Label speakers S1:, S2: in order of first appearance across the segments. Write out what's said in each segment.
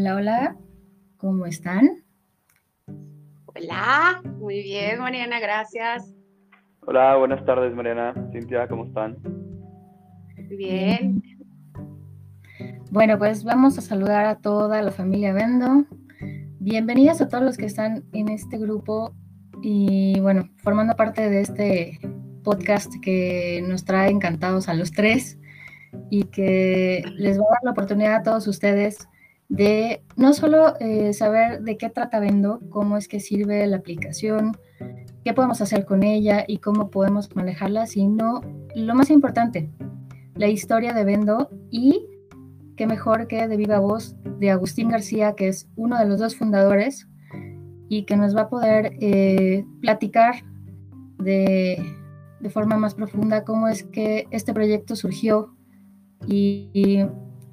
S1: Hola, hola, ¿cómo están?
S2: Hola, muy bien, Mariana, gracias.
S3: Hola, buenas tardes, Mariana. Cintia, ¿cómo están?
S2: Bien.
S1: Bueno, pues vamos a saludar a toda la familia Vendo. Bienvenidas a todos los que están en este grupo y bueno, formando parte de este podcast que nos trae encantados a los tres y que les va a dar la oportunidad a todos ustedes de no solo eh, saber de qué trata Vendo, cómo es que sirve la aplicación, qué podemos hacer con ella y cómo podemos manejarla, sino lo más importante, la historia de Vendo y qué mejor que de viva voz de Agustín García, que es uno de los dos fundadores y que nos va a poder eh, platicar de, forma más profunda cómo es que este proyecto surgió y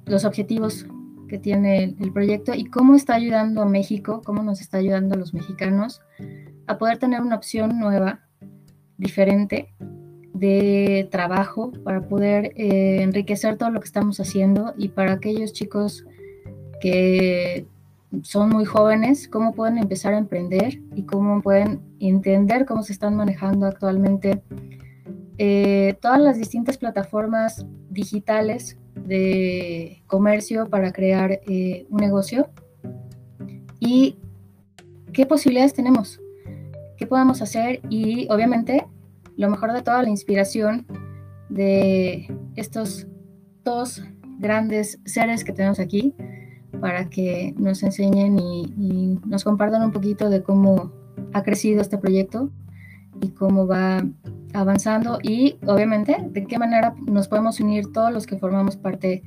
S1: los objetivos que tiene el proyecto y cómo está ayudando a México, cómo nos está ayudando a los mexicanos a poder tener una opción nueva, diferente, de trabajo para poder eh, enriquecer todo lo que estamos haciendo y para aquellos chicos que son muy jóvenes, cómo pueden empezar a emprender y cómo pueden entender cómo se están manejando actualmente eh, todas las distintas plataformas digitales de comercio para crear eh, un negocio. Y qué posibilidades tenemos, qué podemos hacer y obviamente lo mejor de toda la inspiración de estos dos grandes seres que tenemos aquí para que nos enseñen y, nos compartan un poquito de cómo ha crecido este proyecto y cómo va avanzando y obviamente de qué manera nos podemos unir todos los que formamos parte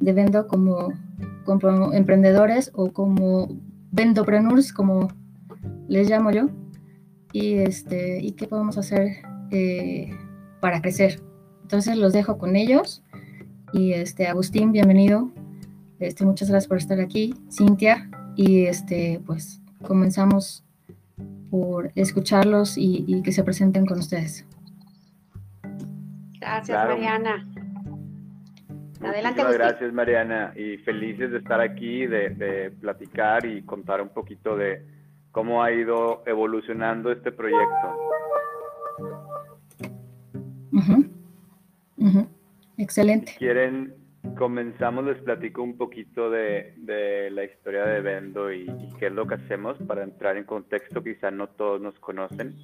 S1: de Vendo como, emprendedores o como vendopreneurs como les llamo yo y este y qué podemos hacer eh, para crecer. Entonces los dejo con ellos. Y este, Agustín, bienvenido. Este, muchas gracias por estar aquí. Cintia, y este, pues comenzamos por escucharlos y, que se presenten con ustedes.
S2: Gracias, Mariana.
S3: Adelante, Muchas gracias, Mariana, y felices de estar aquí, de, de, platicar y contar un poquito de cómo ha ido evolucionando este proyecto.
S1: Excelente.
S3: Si quieren, comenzamos, les platico un poquito de, de la historia de Vendo y, qué es lo que hacemos para entrar en contexto, quizá no todos nos conocen.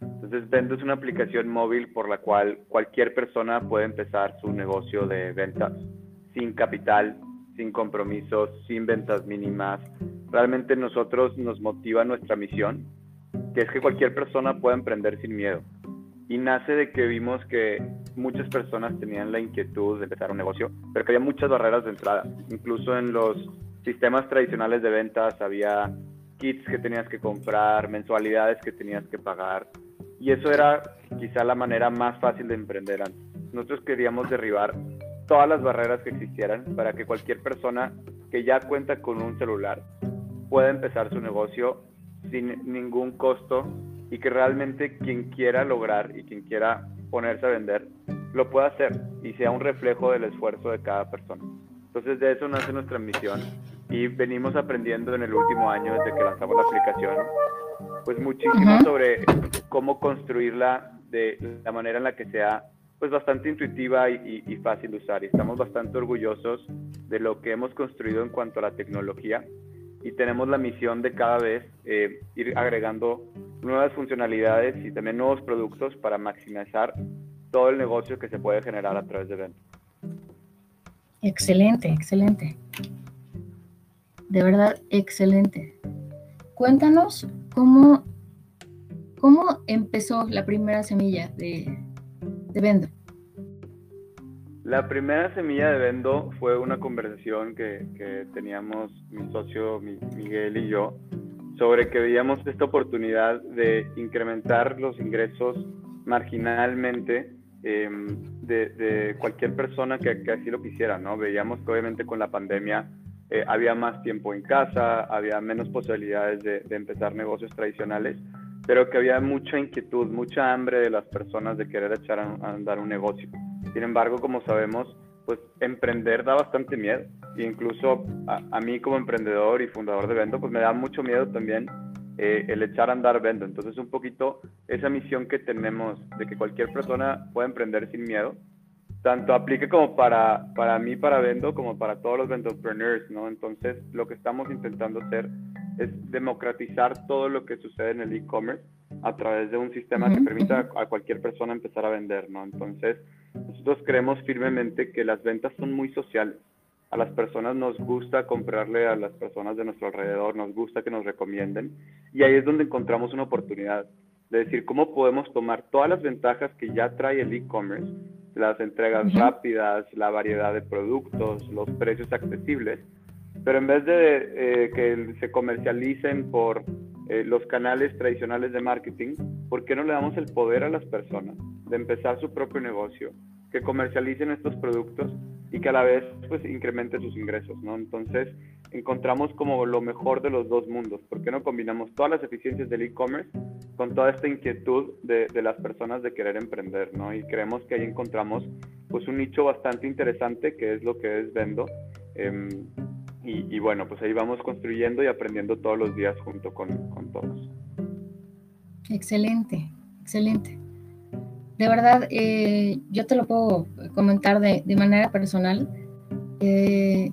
S3: Entonces, Vendo es una aplicación móvil por la cual cualquier persona puede empezar su negocio de ventas sin capital, sin compromisos, sin ventas mínimas. Realmente nosotros nos motiva nuestra misión, que es que cualquier persona pueda emprender sin miedo y nace de que vimos que muchas personas tenían la inquietud de empezar un negocio, pero que había muchas barreras de entrada. Incluso en los sistemas tradicionales de ventas había kits que tenías que comprar, mensualidades que tenías que pagar, y eso era quizá la manera más fácil de emprender antes. Nosotros queríamos derribar todas las barreras que existieran para que cualquier persona que ya cuenta con un celular pueda empezar su negocio sin ningún costo y que realmente quien quiera lograr y quien quiera ponerse a vender lo pueda hacer y sea un reflejo del esfuerzo de cada persona. Entonces de eso nace nuestra misión y venimos aprendiendo en el último año desde que lanzamos la aplicación pues muchísimo sobre cómo construirla de la manera en la que sea pues bastante intuitiva y, y, fácil de usar. Y estamos bastante orgullosos de lo que hemos construido en cuanto a la tecnología y tenemos la misión de cada vez eh, ir agregando nuevas funcionalidades y también nuevos productos para maximizar todo el negocio que se puede generar a través de ventas.
S1: Excelente, excelente. De verdad, excelente. Cuéntanos cómo, cómo empezó la primera semilla de, de Vendo.
S3: La primera semilla de Vendo fue una conversación que, que teníamos mi socio Miguel y yo sobre que veíamos esta oportunidad de incrementar los ingresos marginalmente em, de, cualquier persona que, que, así lo quisiera, ¿no? Veíamos que obviamente con la pandemia eh, había más tiempo en casa, había menos posibilidades de, de, empezar negocios tradicionales, pero que había mucha inquietud, mucha hambre de las personas de querer echar a andar un negocio. Sin embargo, como sabemos, pues emprender da bastante miedo. E incluso a, mí como emprendedor y fundador de Vendo, pues me da mucho miedo también eh, el echar a andar Vendo. Entonces un poquito esa misión que tenemos de que cualquier persona pueda emprender sin miedo, tanto aplique como para, para mí, para Vendo, como para todos los vendopreneurs, ¿no? Entonces lo que estamos intentando hacer es democratizar todo lo que sucede en el e-commerce a través de un sistema que permita a cualquier persona empezar a vender, ¿no? Entonces, nosotros creemos firmemente que las ventas son muy sociales. A las personas nos gusta comprarle a las personas de nuestro alrededor, nos gusta que nos recomienden y ahí es donde encontramos una oportunidad de decir cómo podemos tomar todas las ventajas que ya trae el e-commerce, las entregas rápidas, la variedad de productos, los precios accesibles, pero en vez de eh, que se comercialicen por eh, los canales tradicionales de marketing, ¿por qué no le damos el poder a las personas de empezar su propio negocio, que comercialicen estos productos y que a la vez pues incremente sus ingresos, ¿no? Entonces encontramos como lo mejor de los dos mundos, ¿por qué no combinamos todas las eficiencias del e-commerce con toda esta inquietud de, las personas de querer emprender, ¿no? Y creemos que ahí encontramos pues un nicho bastante interesante que es lo que es Vendo. Em, y, bueno, pues ahí vamos construyendo y aprendiendo todos los días junto con, todos.
S1: Excelente, excelente. De verdad, eh, yo te lo puedo comentar de, manera personal. Eh,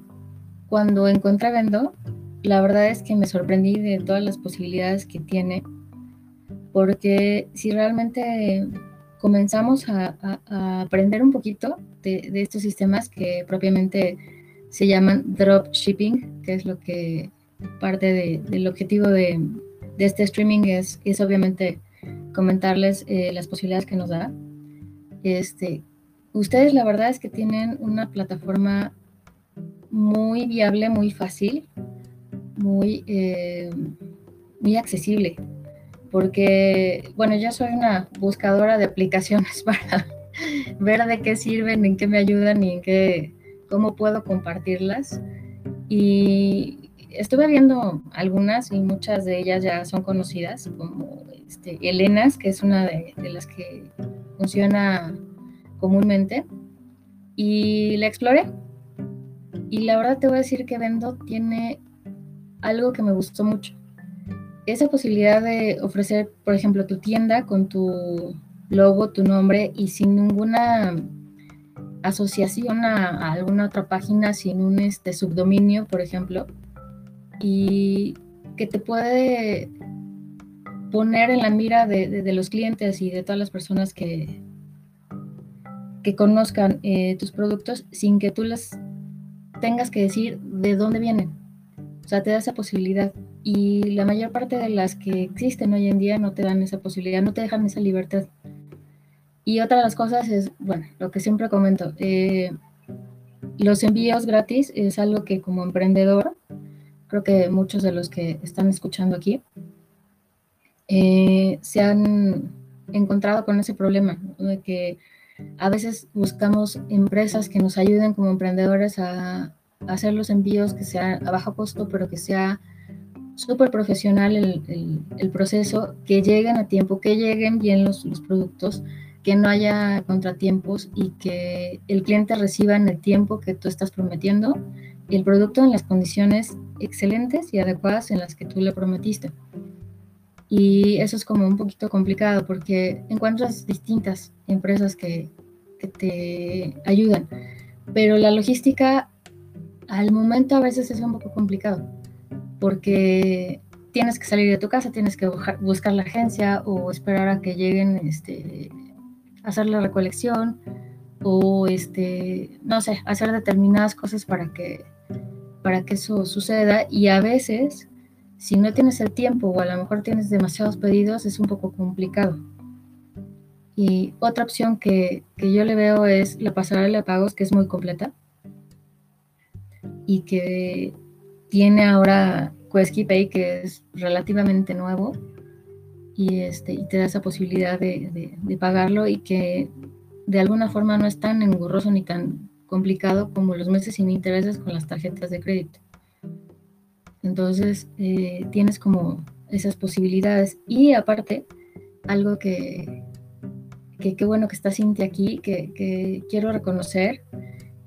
S1: cuando encontré Vendo, la verdad es que me sorprendí de todas las posibilidades que tiene, porque si realmente comenzamos a, aprender un poquito de, de, estos sistemas que propiamente se llaman drop shipping, que es lo que parte del objetivo de, este streaming es, es obviamente comentarles eh, las posibilidades que nos da. Este, ustedes la verdad es que tienen una plataforma muy viable, muy fácil, muy, eh, muy accesible, porque, bueno, yo soy una buscadora de aplicaciones para ver de qué sirven, en qué me ayudan y en qué cómo puedo compartirlas. Y estuve viendo algunas y muchas de ellas ya son conocidas, como este, Elenas, que es una de, las que funciona comúnmente. Y la exploré. Y la verdad te voy a decir que Vendo tiene algo que me gustó mucho. Esa posibilidad de ofrecer, por ejemplo, tu tienda con tu logo, tu nombre y sin ninguna asociación a, alguna otra página sin un este, subdominio, por ejemplo, y que te puede poner en la mira de, los clientes y de todas las personas que, conozcan eh, tus productos sin que tú les tengas que decir de dónde vienen. O sea, te da esa posibilidad. Y la mayor parte de las que existen hoy en día no te dan esa posibilidad, no te dejan esa libertad. Y otra de las cosas es, bueno, lo que siempre comento, eh, los envíos gratis es algo que como emprendedor, creo que muchos de los que están escuchando aquí, eh, se han encontrado con ese problema, de que a veces buscamos empresas que nos ayuden como emprendedores a, hacer los envíos que sean a bajo costo, pero que sea súper profesional el, el, proceso, que lleguen a tiempo, que lleguen bien los, los productos que no haya contratiempos y que el cliente reciba en el tiempo que tú estás prometiendo el producto en las condiciones excelentes y adecuadas en las que tú le prometiste. Y eso es como un poquito complicado porque encuentras distintas empresas que, te ayudan, pero la logística al momento a veces es un poco complicado porque tienes que salir de tu casa, tienes que buscar la agencia o esperar a que lleguen este, hacer la recolección o este, no sé, hacer determinadas cosas para que, para que eso suceda y a veces si no tienes el tiempo o a lo mejor tienes demasiados pedidos es un poco complicado. Y otra opción que, que yo le veo es la pasarela de pagos que es muy completa y que tiene ahora Quesky Pay que es relativamente nuevo y, este, y te da esa posibilidad de, de, pagarlo y que de alguna forma no es tan engorroso ni tan complicado como los meses sin intereses con las tarjetas de crédito. Entonces, eh, tienes como esas posibilidades. Y aparte, algo que, qué bueno que está Cintia aquí, que, que, quiero reconocer,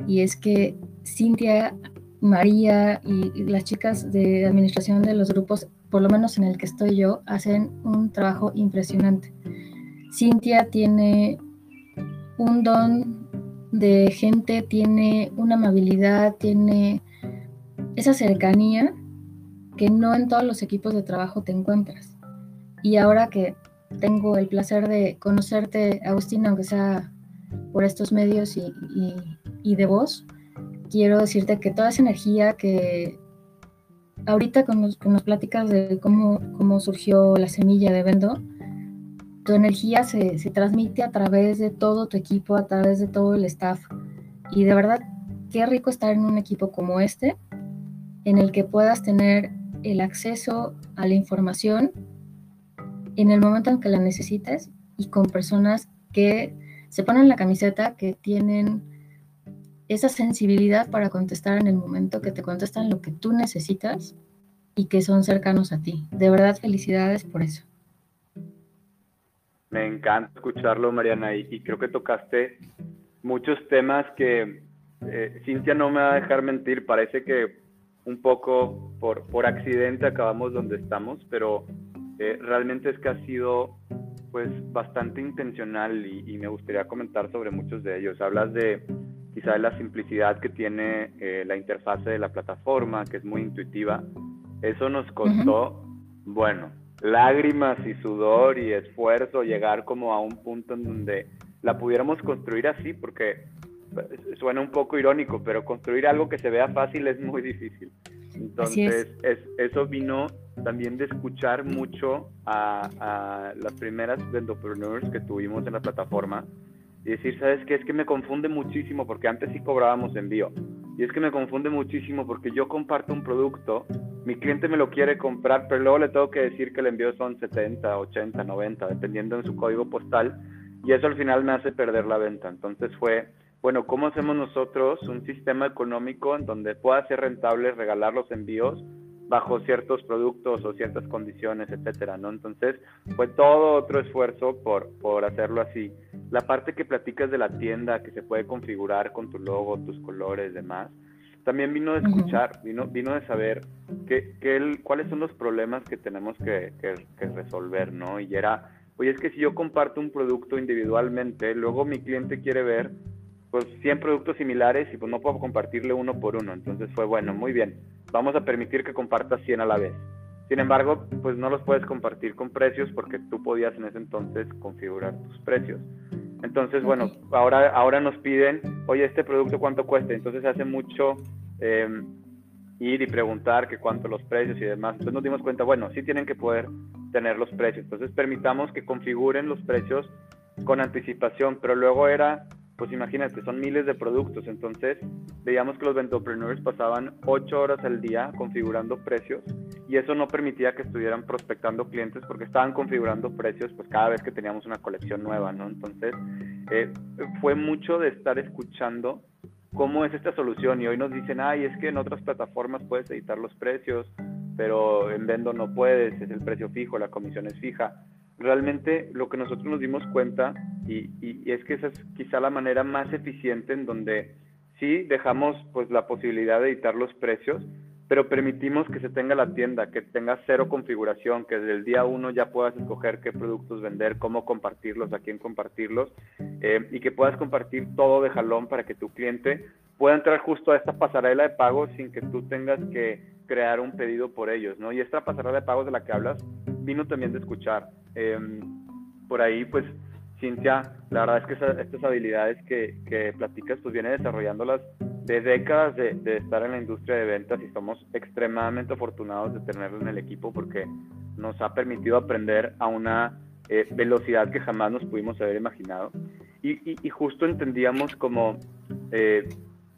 S1: y es que Cintia, María y, las chicas de administración de los grupos, por lo menos en el que estoy yo, hacen un trabajo impresionante. Cintia tiene un don de gente, tiene una amabilidad, tiene esa cercanía que no en todos los equipos de trabajo te encuentras. Y ahora que tengo el placer de conocerte, Agustina, aunque sea por estos medios y, de voz, quiero decirte que toda esa energía que ahorita con, los, con las pláticas de cómo, cómo surgió la semilla de Vendo, tu energía se, se, transmite a través de todo tu equipo, a través de todo el staff. Y de verdad, qué rico estar en un equipo como este, en el que puedas tener el acceso a la información en el momento en que la necesites y con personas que se ponen la camiseta, que tienen esa sensibilidad para contestar en el momento, que te contestan lo que tú necesitas y que son cercanos a ti. De verdad, felicidades por eso.
S3: Me encanta escucharlo, Mariana, y, creo que tocaste muchos temas que eh, Cintia no me va a dejar mentir, parece que un poco por, por accidente acabamos donde estamos, pero eh, realmente es que ha sido pues bastante intencional y, me gustaría comentar sobre muchos de ellos. Hablas de quizá de la simplicidad que tiene eh, la interfase de la plataforma, que es muy intuitiva. Eso nos costó, bueno, lágrimas y sudor y esfuerzo llegar como a un punto en donde la pudiéramos construir así, porque suena un poco irónico, pero construir algo que se vea fácil es muy difícil. Entonces, es. eso vino también de escuchar mucho a, a las primeras vendopreneurs que tuvimos en la plataforma y decir, ¿sabes qué? Es que me confunde muchísimo porque antes sí cobrábamos envío. Y es que me confunde muchísimo porque yo comparto un producto, mi cliente me lo quiere comprar, pero luego le tengo que decir que el envío son 70, 80, 90, dependiendo de su código postal. Y eso al final me hace perder la venta. Entonces fue bueno, ¿cómo hacemos nosotros un sistema económico en donde pueda ser rentable regalar los envíos bajo ciertos productos o ciertas condiciones, etcétera, ¿no? Entonces, fue todo otro esfuerzo por, por hacerlo así. La parte que platicas de la tienda, que se puede configurar con tu logo, tus colores, demás, también vino de escuchar, vino, vino de saber que, que cuáles son los problemas que tenemos que, que resolver, ¿no? Y era, oye, es que si yo comparto un producto individualmente, luego mi cliente quiere ver pues 100 productos similares y pues no puedo compartirle uno por uno. Entonces fue bueno, muy bien, vamos a permitir que compartas 100 a la vez. Sin embargo, pues no los puedes compartir con precios porque tú podías en ese entonces configurar tus precios. Entonces, bueno, ahora, ahora nos piden, oye, este producto cuánto cuesta. Entonces hace mucho em, ir y preguntar que cuánto los precios y demás. Entonces nos dimos cuenta, bueno, sí tienen que poder tener los precios. Entonces permitamos que configuren los precios con anticipación, pero luego era pues imagínate, son miles de productos. Entonces, veíamos que los vendopreneurs pasaban ocho horas al día configurando precios y eso no permitía que estuvieran prospectando clientes porque estaban configurando precios pues cada vez que teníamos una colección nueva, ¿no? Entonces, eh, fue mucho de estar escuchando cómo es esta solución y hoy nos dicen, ay, es que en otras plataformas puedes editar los precios, pero en Vendo no puedes, es el precio fijo, la comisión es fija realmente lo que nosotros nos dimos cuenta, y, es que esa es quizá la manera más eficiente en donde sí dejamos pues la posibilidad de editar los precios, pero permitimos que se tenga la tienda, que tenga cero configuración, que desde el día uno ya puedas escoger qué productos vender, cómo compartirlos, a quién compartirlos, eh, y que puedas compartir todo de jalón para que tu cliente pueda entrar justo a esta pasarela de pagos sin que tú tengas que crear un pedido por ellos, ¿no? Y esta pasarela de pagos de la que hablas vino también de escuchar. Em, por ahí, pues, Cintia, la verdad es que estas habilidades que, que, platicas, pues viene desarrollándolas de décadas de, estar en la industria de ventas y somos extremadamente afortunados de tenerlo en el equipo porque nos ha permitido aprender a una eh, velocidad que jamás nos pudimos haber imaginado. Y, y, justo entendíamos como eh,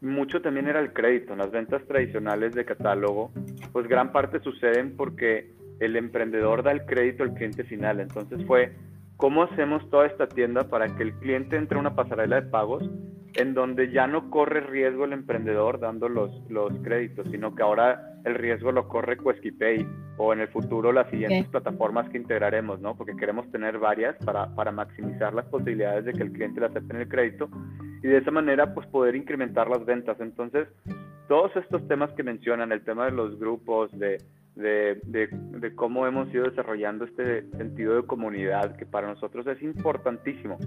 S3: mucho también era el crédito. En las ventas tradicionales de catálogo, pues gran parte suceden porque el emprendedor da el crédito al cliente final. Entonces fue, ¿cómo hacemos toda esta tienda para que el cliente entre a una pasarela de pagos en donde ya no corre riesgo el emprendedor dando los, los créditos, sino que ahora el riesgo lo corre Quesky o en el futuro las siguientes plataformas que integraremos, ¿no? Porque queremos tener varias para, para maximizar las posibilidades de que el cliente le acepte el crédito y de esa manera pues poder incrementar las ventas. Entonces, todos estos temas que mencionan, el tema de los grupos, de, de, de, cómo hemos ido desarrollando este sentido de comunidad, que para nosotros es importantísimo.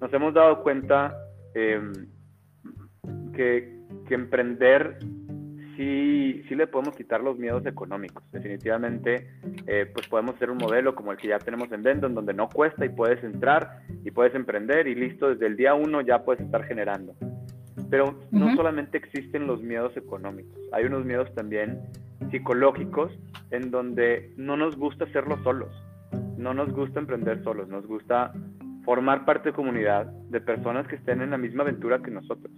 S3: Nos hemos dado cuenta em, que, que emprender sí, sí le podemos quitar los miedos económicos. Definitivamente, eh, pues podemos ser un modelo como el que ya tenemos en Vendo, en donde no cuesta y puedes entrar y puedes emprender y listo, desde el día uno ya puedes estar generando. Pero no solamente existen los miedos económicos, hay unos miedos también psicológicos en donde no nos gusta hacerlo solos, no nos gusta emprender solos, nos gusta formar parte de comunidad de personas que estén en la misma aventura que nosotros.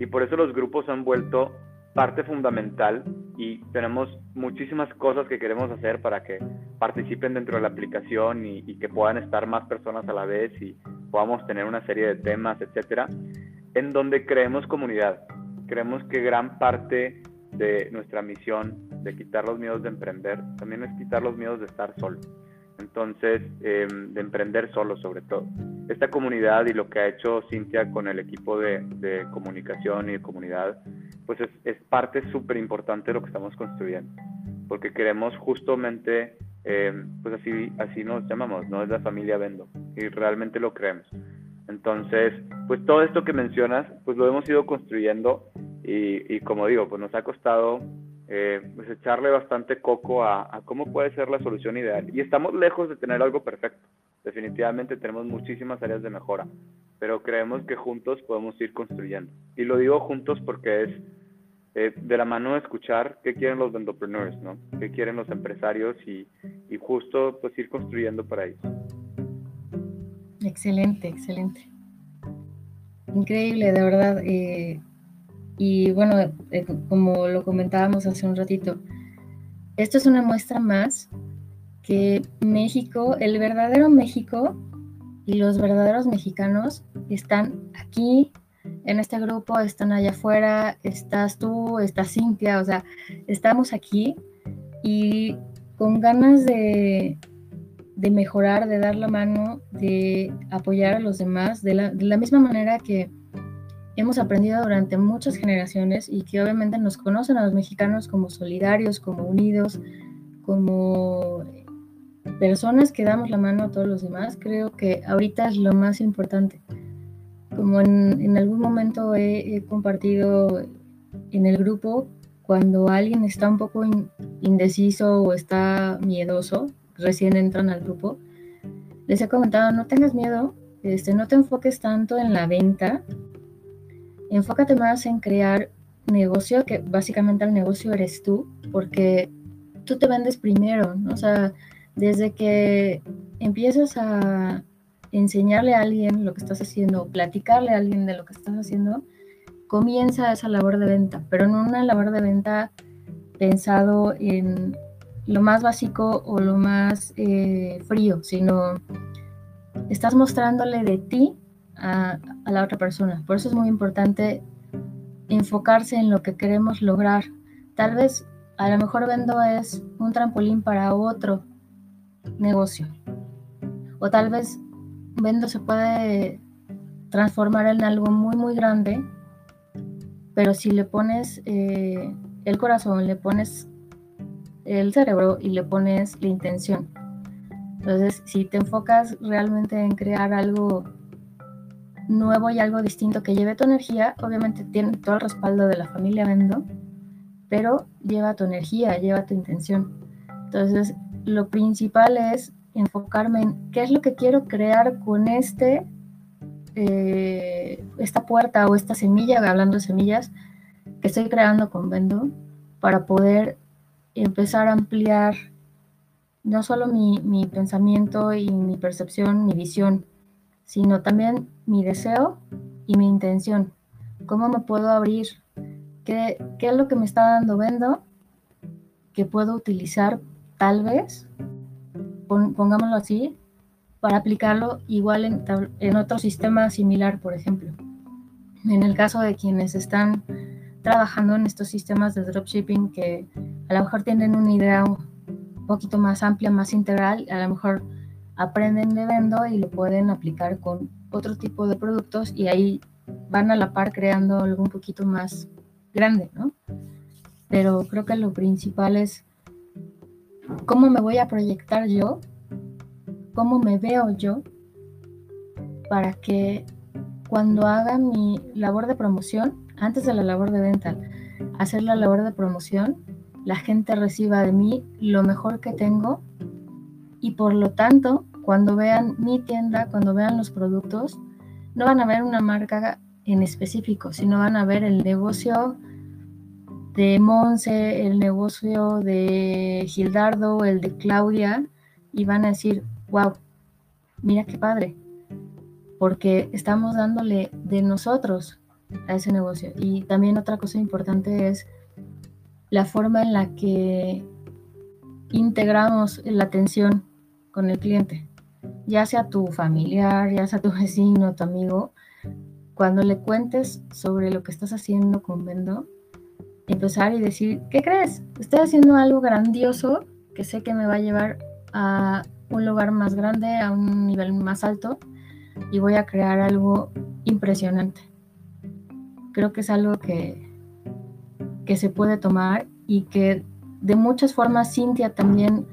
S3: Y por eso los grupos han vuelto parte fundamental y tenemos muchísimas cosas que queremos hacer para que participen dentro de la aplicación y, que puedan estar más personas a la vez y podamos tener una serie de temas, etcétera, en donde creemos comunidad. Creemos que gran parte de nuestra misión de quitar los miedos de emprender también es quitar los miedos de estar solo. Entonces, em, de emprender solo sobre todo. Esta comunidad y lo que ha hecho Cintia con el equipo de, comunicación y de comunidad pues es, parte súper importante de lo que estamos construyendo, porque queremos justamente, eh, pues así, así nos llamamos, ¿no? Es la familia Vendo, y realmente lo creemos. Entonces, pues todo esto que mencionas, pues lo hemos ido construyendo y, como digo, pues nos ha costado eh, pues echarle bastante coco a, cómo puede ser la solución ideal. Y estamos lejos de tener algo perfecto. Definitivamente tenemos muchísimas áreas de mejora, pero creemos que juntos podemos ir construyendo. Y lo digo juntos porque es eh, de la mano de escuchar qué quieren los vendopreneurs, ¿no? qué quieren los empresarios y, y justo pues ir construyendo para ellos.
S1: Excelente, excelente. Increíble, de verdad. Eh, y bueno, eh, como lo comentábamos hace un ratito, esto es una muestra más que México, el verdadero México y los verdaderos mexicanos están aquí en este grupo, están allá afuera, estás tú, estás Cintia, o sea, estamos aquí y con ganas de, de mejorar, de dar la mano, de apoyar a los demás, de la, de la misma manera que hemos aprendido durante muchas generaciones y que obviamente nos conocen a los mexicanos como solidarios, como unidos, como personas que damos la mano a todos los demás, creo que ahorita es lo más importante como en, algún momento he, compartido en el grupo, cuando alguien está un poco indeciso o está miedoso, recién entran al grupo, les he comentado, no tengas miedo, este, no te enfoques tanto en la venta, enfócate más en crear negocio, que básicamente el negocio eres tú, porque tú te vendes primero, ¿no? O sea, desde que empiezas a, enseñarle a alguien lo que estás haciendo, platicarle a alguien de lo que estás haciendo, comienza esa labor de venta, pero no una labor de venta pensado en lo más básico o lo más eh, frío, sino estás mostrándole de ti a, a, la otra persona. Por eso es muy importante enfocarse en lo que queremos lograr. Tal vez a lo mejor vendo es un trampolín para otro negocio. O tal vez Vendo se puede transformar en algo muy, muy grande, pero si le pones eh, el corazón, le pones el cerebro y le pones la intención. Entonces, si te enfocas realmente en crear algo nuevo y algo distinto que lleve tu energía, obviamente tiene todo el respaldo de la familia Vendo, pero lleva tu energía, lleva tu intención. Entonces, lo principal es enfocarme en qué es lo que quiero crear con este, eh, esta puerta o esta semilla, hablando de semillas, que estoy creando con Vendo, para poder empezar a ampliar no solo mi, mi pensamiento y mi percepción, mi visión, sino también mi deseo y mi intención. ¿Cómo me puedo abrir? ¿Qué, qué es lo que me está dando Vendo que puedo utilizar tal vez pongámoslo así, para aplicarlo igual en, en otro sistema similar, por ejemplo. En el caso de quienes están trabajando en estos sistemas de dropshipping que a lo mejor tienen una idea un poquito más amplia, más integral, a lo mejor aprenden de vendo y lo pueden aplicar con otro tipo de productos y ahí van a la par creando algo un poquito más grande, ¿no? Pero creo que lo principal es cómo me voy a proyectar yo, cómo me veo yo, para que cuando haga mi labor de promoción, antes de la labor de venta, hacer la labor de promoción, la gente reciba de mí lo mejor que tengo y por lo tanto, cuando vean mi tienda, cuando vean los productos, no van a ver una marca en específico, sino van a ver el negocio de Monse, el negocio de Gildardo, el de Claudia, y van a decir, wow, mira qué padre, porque estamos dándole de nosotros a ese negocio. Y también otra cosa importante es la forma en la que integramos la atención con el cliente, ya sea tu familiar, ya sea tu vecino, tu amigo, cuando le cuentes sobre lo que estás haciendo con Vendo, empezar y decir, ¿qué crees? Estoy haciendo algo grandioso que sé que me va a llevar a un lugar más grande, a un nivel más alto y voy a crear algo impresionante. Creo que es algo que, que se puede tomar y que de muchas formas Cintia también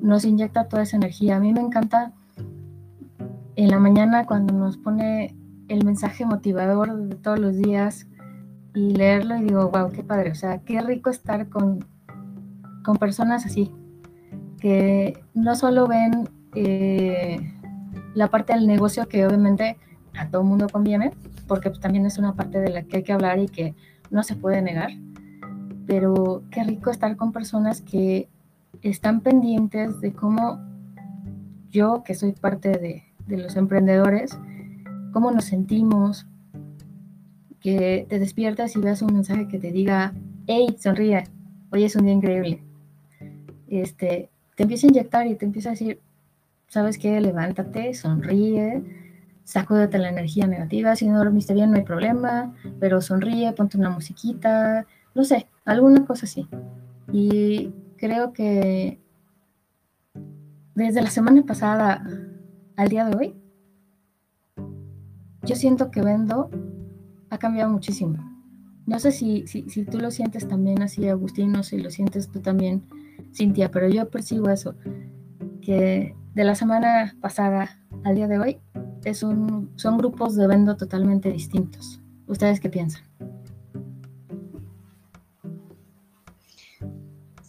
S1: nos inyecta toda esa energía. A mí me encanta en la mañana cuando nos pone el mensaje motivador de todos los días y leerlo y digo, wow, qué padre, o sea, qué rico estar con, con personas así, que no solo ven eh, la parte del negocio que obviamente a todo mundo conviene, porque pues, también es una parte de la que hay que hablar y que no se puede negar, pero qué rico estar con personas que están pendientes de cómo yo, que soy parte de, de los emprendedores, cómo nos sentimos, que te despiertas y veas un mensaje que te diga, hey, sonríe, hoy es un día increíble. Este, te empieza a inyectar y te empieza a decir, ¿sabes qué? Levántate, sonríe, sacúdate la energía negativa, si no dormiste bien no hay problema, pero sonríe, ponte una musiquita, no sé, alguna cosa así. Y creo que desde la semana pasada al día de hoy, yo siento que Vendo ha cambiado muchísimo. No sé si, si, tú lo sientes también así, Agustín, no sé si lo sientes tú también, Cintia, pero yo percibo eso, que de la semana pasada al día de hoy es un, son grupos de Vendo totalmente distintos. ¿Ustedes qué piensan?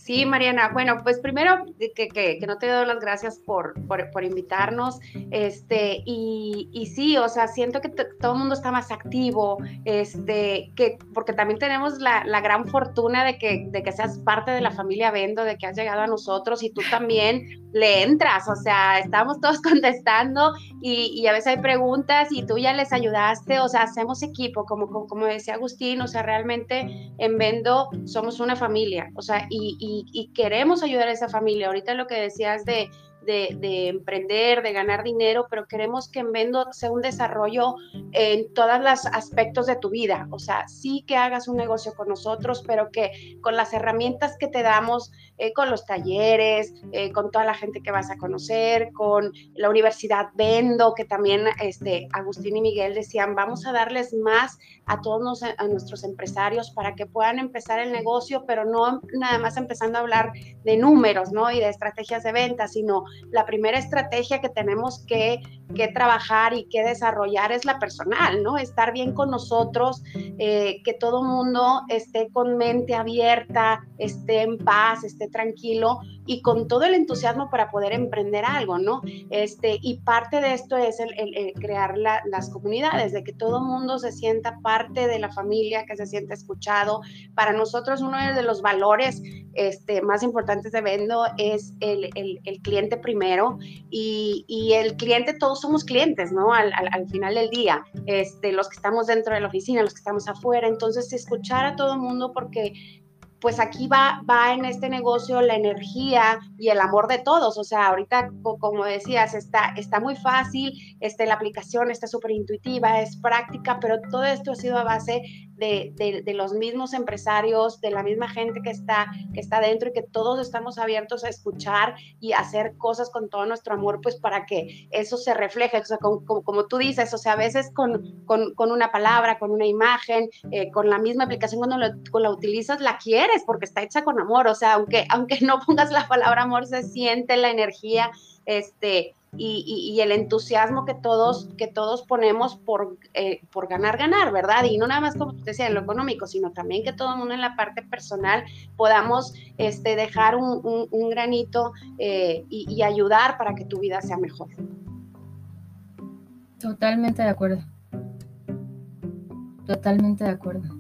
S2: Sí, Mariana. Bueno, pues primero que, que, que no te doy las gracias por, por, por invitarnos. Este, y, y, sí, o sea, siento que todo el mundo está más activo, este, que, porque también tenemos la, la, gran fortuna de que, de que seas parte de la familia Vendo, de que has llegado a nosotros y tú también le entras, o sea, estamos todos contestando y, y, a veces hay preguntas y tú ya les ayudaste, o sea, hacemos equipo, como, como, como decía Agustín, o sea, realmente en Vendo somos una familia, o sea, y, y y, queremos ayudar a esa familia. Ahorita lo que decías de, de, emprender, de ganar dinero, pero queremos que en Vendo sea un desarrollo en todos los aspectos de tu vida. O sea, sí que hagas un negocio con nosotros, pero que con las herramientas que te damos, eh, con los talleres, eh, con toda la gente que vas a conocer, con la Universidad Vendo, que también este, Agustín y Miguel decían, vamos a darles más a todos a nuestros empresarios para que puedan empezar el negocio, pero no nada más empezando a hablar de números, ¿no? Y de estrategias de venta, sino la primera estrategia que tenemos que, trabajar y que desarrollar es la personal, ¿no? Estar bien con nosotros, eh, que todo mundo esté con mente abierta, esté en paz, esté tranquilo y con todo el entusiasmo para poder emprender algo, ¿no? Este, y parte de esto es el, crear las comunidades, de que todo mundo se sienta parte de la familia, que se sienta escuchado. Para nosotros uno de los valores este, más importantes de Vendo es el, cliente primero y, y, el cliente, todos somos clientes, ¿no? Al, al, final del día, este, los que estamos dentro de la oficina, los que estamos afuera, entonces escuchar a todo el mundo porque pues aquí va, va en este negocio la energía y el amor de todos. O sea, ahorita, como decías, está, está muy fácil, este, la aplicación está súper intuitiva, es práctica, pero todo esto ha sido a base de, los mismos empresarios, de la misma gente que está, que está dentro y que todos estamos abiertos a escuchar y hacer cosas con todo nuestro amor, pues para que eso se refleje, o sea, como, tú dices, o sea, a veces con, con, una palabra, con una imagen, eh, con la misma aplicación cuando la utilizas, la quieres porque está hecha con amor, o sea, aunque, aunque no pongas la palabra amor, se siente la energía, este, y, el entusiasmo que todos, que todos ponemos por, eh, por ganar, ganar, ¿verdad? Y no nada más como te decía en lo económico, sino también que todo el mundo en la parte personal podamos este, dejar un, granito eh, y, ayudar para que tu vida sea mejor.
S1: Totalmente de acuerdo. Totalmente de acuerdo.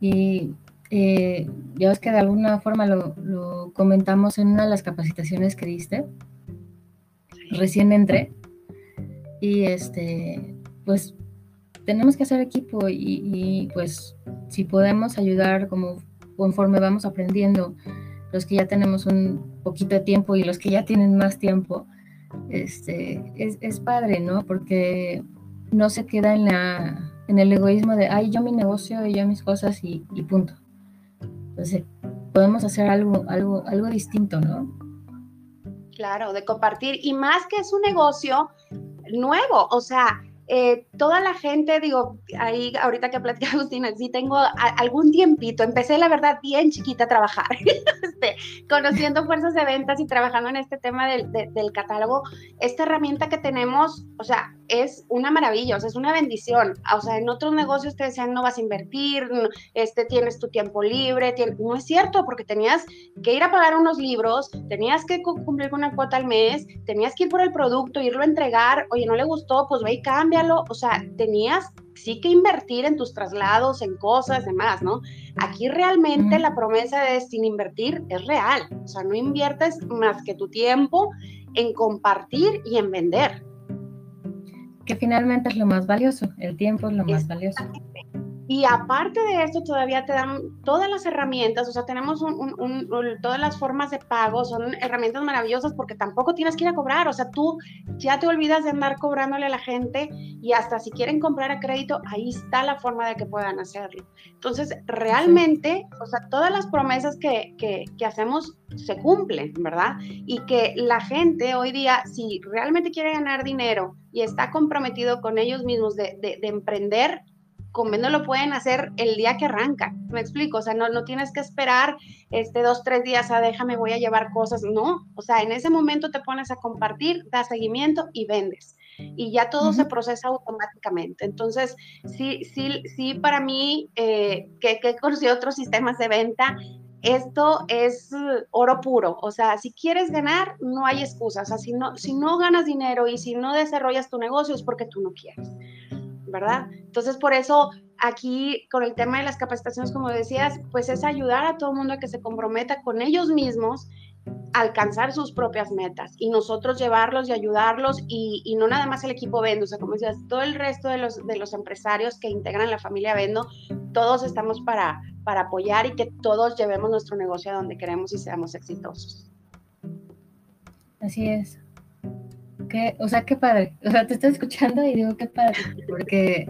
S1: Y eh, ya ves que de alguna forma lo comentamos en una de las capacitaciones que diste recién entré. Y este, pues tenemos que hacer equipo y, pues si podemos ayudar como conforme vamos aprendiendo, los que ya tenemos un poquito de tiempo y los que ya tienen más tiempo, este, es, padre, ¿no? Porque no se queda en, la, en el egoísmo de, ay, yo mi negocio y yo mis cosas y, y punto. Entonces, podemos hacer algo, algo, algo distinto, ¿no?
S2: Claro, de compartir. Y más que es un negocio nuevo, o sea, eh, toda la gente, digo, ahí ahorita que platica Agustina, sí tengo algún tiempito, empecé la verdad bien chiquita a trabajar, este, conociendo fuerzas de ventas y trabajando en este tema del, del, catálogo, esta herramienta que tenemos, o sea, es una maravilla, o sea, es una bendición, o sea, en otros negocios te decían no vas a invertir, este, tienes tu tiempo libre, no es cierto, porque tenías que ir a pagar unos libros, tenías que cumplir con una cuota al mes, tenías que ir por el producto, irlo a entregar, oye, no le gustó, pues ve y cambia o sea, tenías sí que invertir en tus traslados, en cosas, demás, ¿no? Aquí realmente la promesa de sin invertir es real, o sea, no inviertes más que tu tiempo en compartir y en vender.
S1: Que finalmente es lo más valioso, el tiempo es lo más valioso.
S2: Y aparte de esto, todavía te dan todas las herramientas, o sea, tenemos todas las formas de pago, son herramientas maravillosas porque tampoco tienes que ir a cobrar, o sea, tú ya te olvidas de andar cobrándole a la gente y hasta si quieren comprar a crédito, ahí está la forma de que puedan hacerlo. Entonces, realmente, o sea, todas las promesas que, que, hacemos se cumplen, ¿verdad? Y que la gente hoy día, si realmente quiere ganar dinero y está comprometido con ellos mismos de, de, de emprender, con lo pueden hacer el día que arranca. Me explico, o sea, no, no tienes que esperar este dos, tres días a déjame, voy a llevar cosas. No, o sea, en ese momento te pones a compartir, das seguimiento y vendes. Y ya todo se procesa automáticamente. Entonces, sí, sí, sí, para mí, eh, que, que he conocido otros sistemas de venta, esto es oro puro. O sea, si quieres ganar, no hay excusas. O sea, si no, si no ganas dinero y si no desarrollas tu negocio es porque tú no quieres. ¿Verdad? Entonces, por eso aquí con el tema de las capacitaciones, como decías, pues es ayudar a todo el mundo a que se comprometa con ellos mismos a alcanzar sus propias metas y nosotros llevarlos y ayudarlos y, no nada más el equipo Vendo, o sea, como decías, todo el resto de los, de los empresarios que integran la familia Vendo, todos estamos para, para apoyar y que todos llevemos nuestro negocio a donde queremos y seamos exitosos.
S1: Así es o sea, qué padre. O sea, te estoy escuchando y digo, qué padre, porque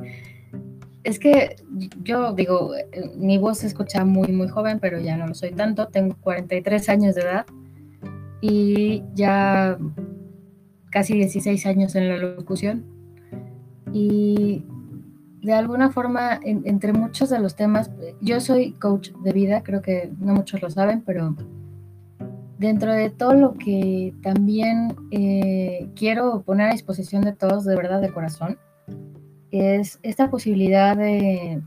S1: es que yo digo, mi voz se escucha muy, muy joven, pero ya no lo soy tanto. Tengo 43 años de edad y ya casi 16 años en la locución. Y de alguna forma, entre muchos de los temas, yo soy coach de vida, creo que no muchos lo saben, pero dentro de todo lo que también eh, quiero poner a disposición de todos, de verdad, de corazón, es esta posibilidad de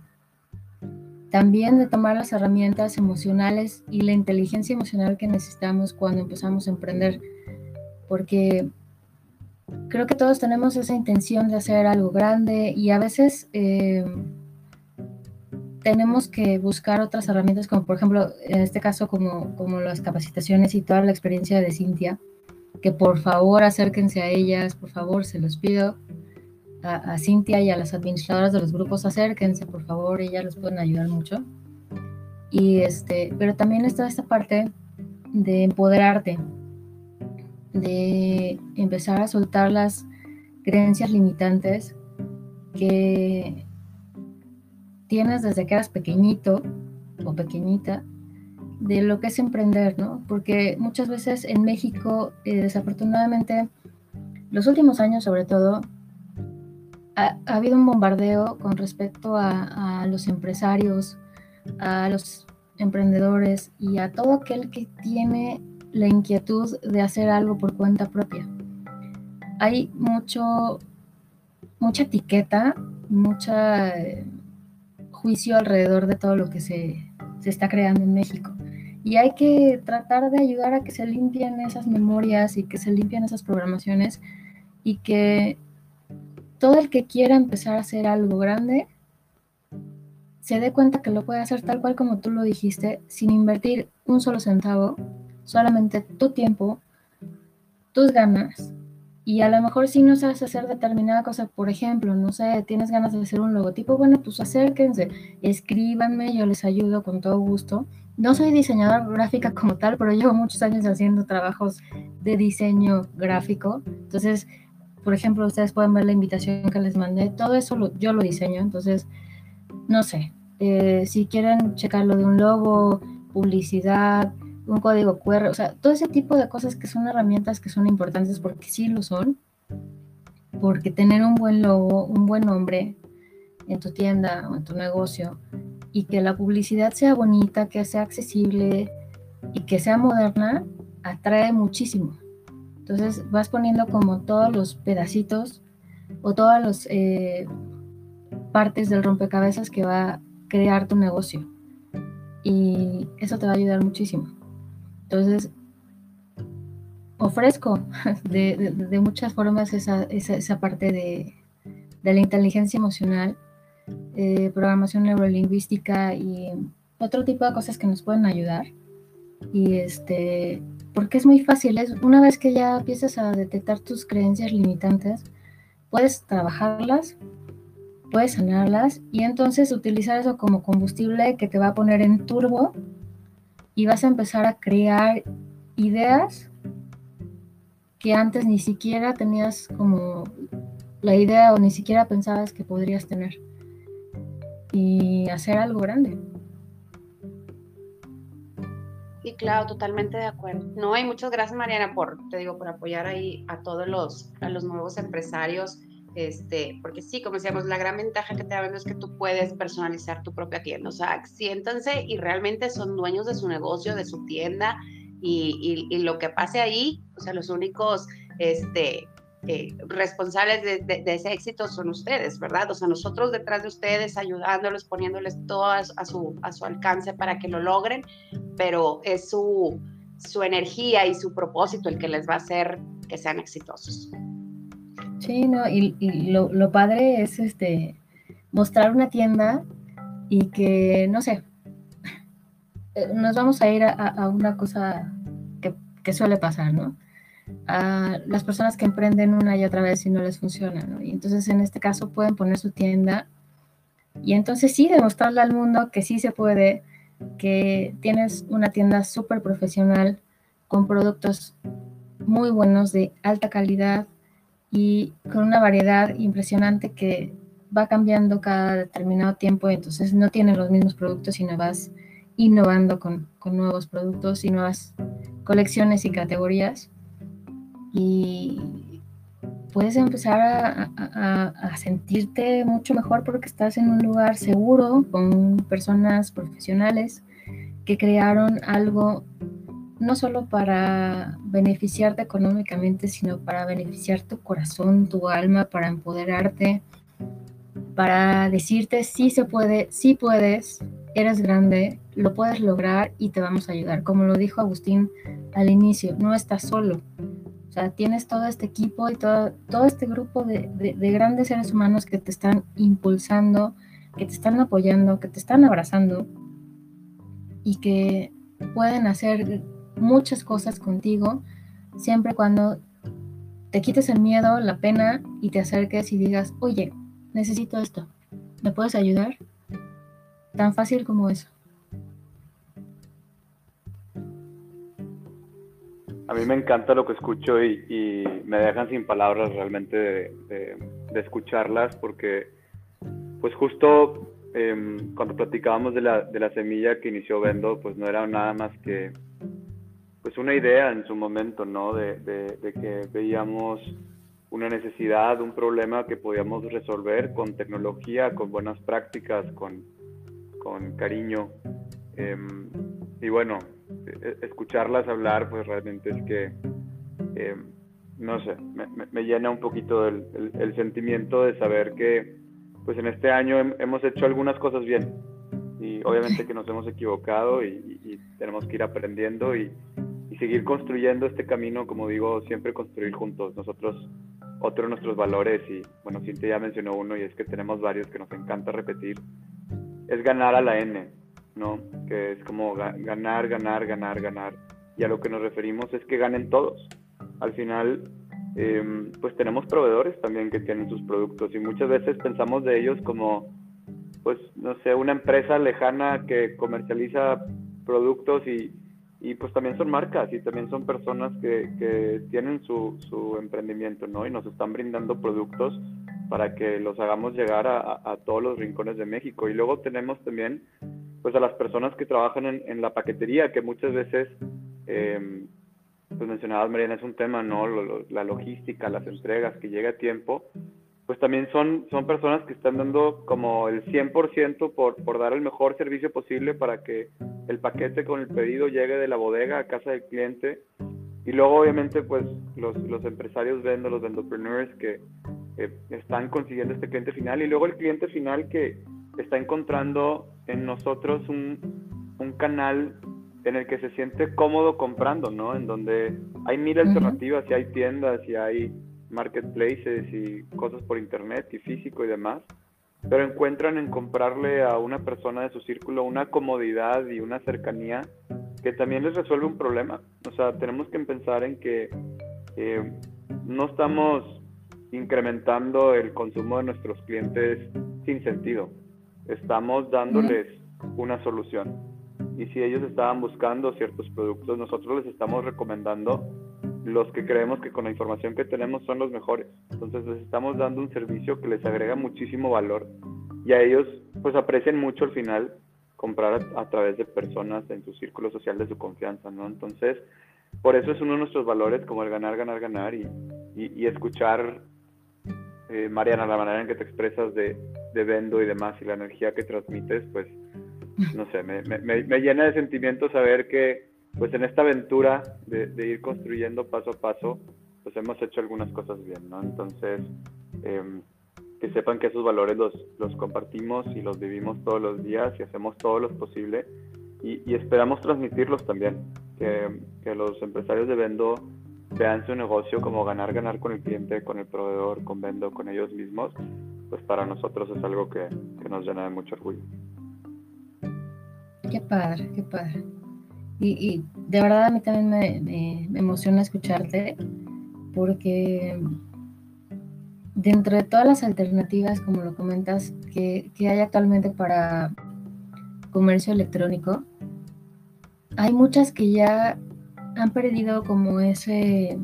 S1: también de tomar las herramientas emocionales y la inteligencia emocional que necesitamos cuando empezamos a emprender, porque creo que todos tenemos esa intención de hacer algo grande y a veces... Eh, tenemos que buscar otras herramientas, como por ejemplo, en este caso, como, como las capacitaciones y toda la experiencia de Cintia, que por favor acérquense a ellas, por favor, se los pido. A, Cintia y a las administradoras de los grupos, acérquense, por favor, ellas les pueden ayudar mucho. Y este, pero también está esta parte de empoderarte, de empezar a soltar las creencias limitantes que tienes desde que eras pequeñito o pequeñita de lo que es emprender, ¿no? Porque muchas veces en México, eh, desafortunadamente, los últimos años sobre todo, ha, habido un bombardeo con respecto a, los empresarios, a los emprendedores y a todo aquel que tiene la inquietud de hacer algo por cuenta propia. Hay mucho, mucha etiqueta, mucha eh, juicio alrededor de todo lo que se, se está creando en México. Y hay que tratar de ayudar a que se limpien esas memorias y que se limpien esas programaciones y que todo el que quiera empezar a hacer algo grande se dé cuenta que lo puede hacer tal cual como tú lo dijiste, sin invertir un solo centavo, solamente tu tiempo, tus ganas y a lo mejor si no sabes hacer determinada cosa, por ejemplo, no sé, tienes ganas de hacer un logotipo, bueno, pues acérquense, escríbanme, yo les ayudo con todo gusto. No soy diseñadora gráfica como tal, pero llevo muchos años haciendo trabajos de diseño gráfico. Entonces, por ejemplo, ustedes pueden ver la invitación que les mandé, todo eso yo lo diseño, entonces, no sé, eh, si quieren checarlo de un logo, publicidad, un código QR, o sea, todo ese tipo de cosas que son herramientas que son importantes porque sí lo son, porque tener un buen logo, un buen nombre en tu tienda o en tu negocio y que la publicidad sea bonita, que sea accesible y que sea moderna, atrae muchísimo. Entonces vas poniendo como todos los pedacitos o todas las eh, partes del rompecabezas que va a crear tu negocio. Y eso te va a ayudar muchísimo. Entonces, ofrezco de, muchas formas esa, parte de, la inteligencia emocional, eh, programación neurolingüística y otro tipo de cosas que nos pueden ayudar. Y este, porque es muy fácil, es una vez que ya empiezas a detectar tus creencias limitantes, puedes trabajarlas, puedes sanarlas y entonces utilizar eso como combustible que te va a poner en turbo y vas a empezar a crear ideas que antes ni siquiera tenías como la idea o ni siquiera pensabas que podrías tener y hacer algo grande.
S2: Y claro, totalmente de acuerdo. No, y muchas gracias Mariana por, te digo, por apoyar ahí a todos los, a los nuevos empresarios este, porque sí, como decíamos, la gran ventaja que te da es que tú puedes personalizar tu propia tienda. O sea, siéntanse y realmente son dueños de su negocio, de su tienda y, y, lo que pase ahí, o sea, los únicos este, eh, responsables de, de, ese éxito son ustedes, ¿verdad? O sea, nosotros detrás de ustedes, ayudándoles, poniéndoles todo a, a, su, a su alcance para que lo logren, pero es su, su energía y su propósito el que les va a hacer que sean exitosos.
S1: Sí, no, y, lo, padre es este mostrar una tienda y que, no sé, eh, nos vamos a ir a, una cosa que, suele pasar, ¿no? A las personas que emprenden una y otra vez y no les funciona, ¿no? Y entonces en este caso pueden poner su tienda y entonces sí demostrarle al mundo que sí se puede, que tienes una tienda súper profesional con productos muy buenos de alta calidad, y con una variedad impresionante que va cambiando cada determinado tiempo, entonces no tienes los mismos productos, sino vas innovando con, con nuevos productos y nuevas colecciones y categorías. Y puedes empezar a, a, a, sentirte mucho mejor porque estás en un lugar seguro con personas profesionales que crearon algo no solo para beneficiarte económicamente, sino para beneficiar tu corazón, tu alma, para empoderarte, para decirte sí se puede, sí puedes, eres grande, lo puedes lograr y te vamos a ayudar. Como lo dijo Agustín al inicio, no estás solo. O sea, tienes todo este equipo y todo, todo este grupo de, de grandes seres humanos que te están impulsando, que te están apoyando, que te están abrazando y que pueden hacer muchas cosas contigo, siempre cuando te quites el miedo, la pena y te acerques y digas, oye, necesito esto, ¿me puedes ayudar? Tan fácil como eso.
S3: A mí me encanta lo que escucho y, me dejan sin palabras realmente de, escucharlas porque pues justo em, cuando platicábamos de la, de la semilla que inició Vendo, pues no era nada más que pues una idea en su momento, ¿no? De, de, que veíamos una necesidad, un problema que podíamos resolver con tecnología, con buenas prácticas, con, con cariño. Em, y bueno, e, escucharlas hablar, pues realmente es que, em, no sé, me, me, llena un poquito el, el, sentimiento de saber que, pues en este año hemos hecho algunas cosas bien. Y obviamente que nos hemos equivocado y, y tenemos que ir aprendiendo y, y seguir construyendo este camino, como digo, siempre construir juntos. Nosotros, otro de nuestros valores, y bueno, Cintia ya mencionó uno, y es que tenemos varios que nos encanta repetir, es ganar a la N, ¿no? Que es como ganar, ganar, ganar, ganar. Y a lo que nos referimos es que ganen todos. Al final, em, pues tenemos proveedores también que tienen sus productos y muchas veces pensamos de ellos como, pues, no sé, una empresa lejana que comercializa productos y, y pues también son marcas y también son personas que, que tienen su, su, emprendimiento, ¿no? Y nos están brindando productos para que los hagamos llegar a, a, todos los rincones de México. Y luego tenemos también, pues a las personas que trabajan en, en la paquetería, que muchas veces, eh, pues mencionabas, Mariana, es un tema, ¿no? la logística, las entregas, que llega a tiempo pues también son, son personas que están dando como el 100% por, por dar el mejor servicio posible para que el paquete con el pedido llegue de la bodega a casa del cliente. Y luego obviamente pues los, los empresarios vendo, los vendopreneurs que están consiguiendo este cliente final y luego el cliente final que está encontrando en nosotros un, un canal en el que se siente cómodo comprando, ¿no? En donde hay mil alternativas y hay tiendas y hay marketplaces y cosas por internet y físico y demás, pero encuentran en comprarle a una persona de su círculo una comodidad y una cercanía que también les resuelve un problema. O sea, tenemos que pensar en que eh, no estamos incrementando el consumo de nuestros clientes sin sentido. Estamos dándoles una solución. Y si ellos estaban buscando ciertos productos, nosotros les estamos recomendando los que creemos que con la información que tenemos son los mejores. Entonces les estamos dando un servicio que les agrega muchísimo valor y a ellos pues aprecian mucho al final comprar a, través de personas en su círculo social de su confianza, ¿no? Entonces, por eso es uno de nuestros valores como el ganar, ganar, ganar y, y, escuchar, eh, Mariana, la manera en que te expresas de, de Vendo y demás y la energía que transmites, pues, no sé, me, me, me llena de sentimiento saber que pues en esta aventura de, ir construyendo paso a paso, pues hemos hecho algunas cosas bien, ¿no? Entonces, em, que sepan que esos valores los, los compartimos y los vivimos todos los días y hacemos todo lo posible y, esperamos transmitirlos también, que, que, los empresarios de Vendo vean su negocio como ganar, ganar con el cliente, con el proveedor, con Vendo, con ellos mismos, pues para nosotros es algo que, que nos llena de mucho orgullo.
S1: Qué padre, qué padre. Y, de verdad a mí también me, emociona escucharte porque dentro de todas las alternativas, como lo comentas, que, hay actualmente para comercio electrónico, hay muchas que ya han perdido como ese,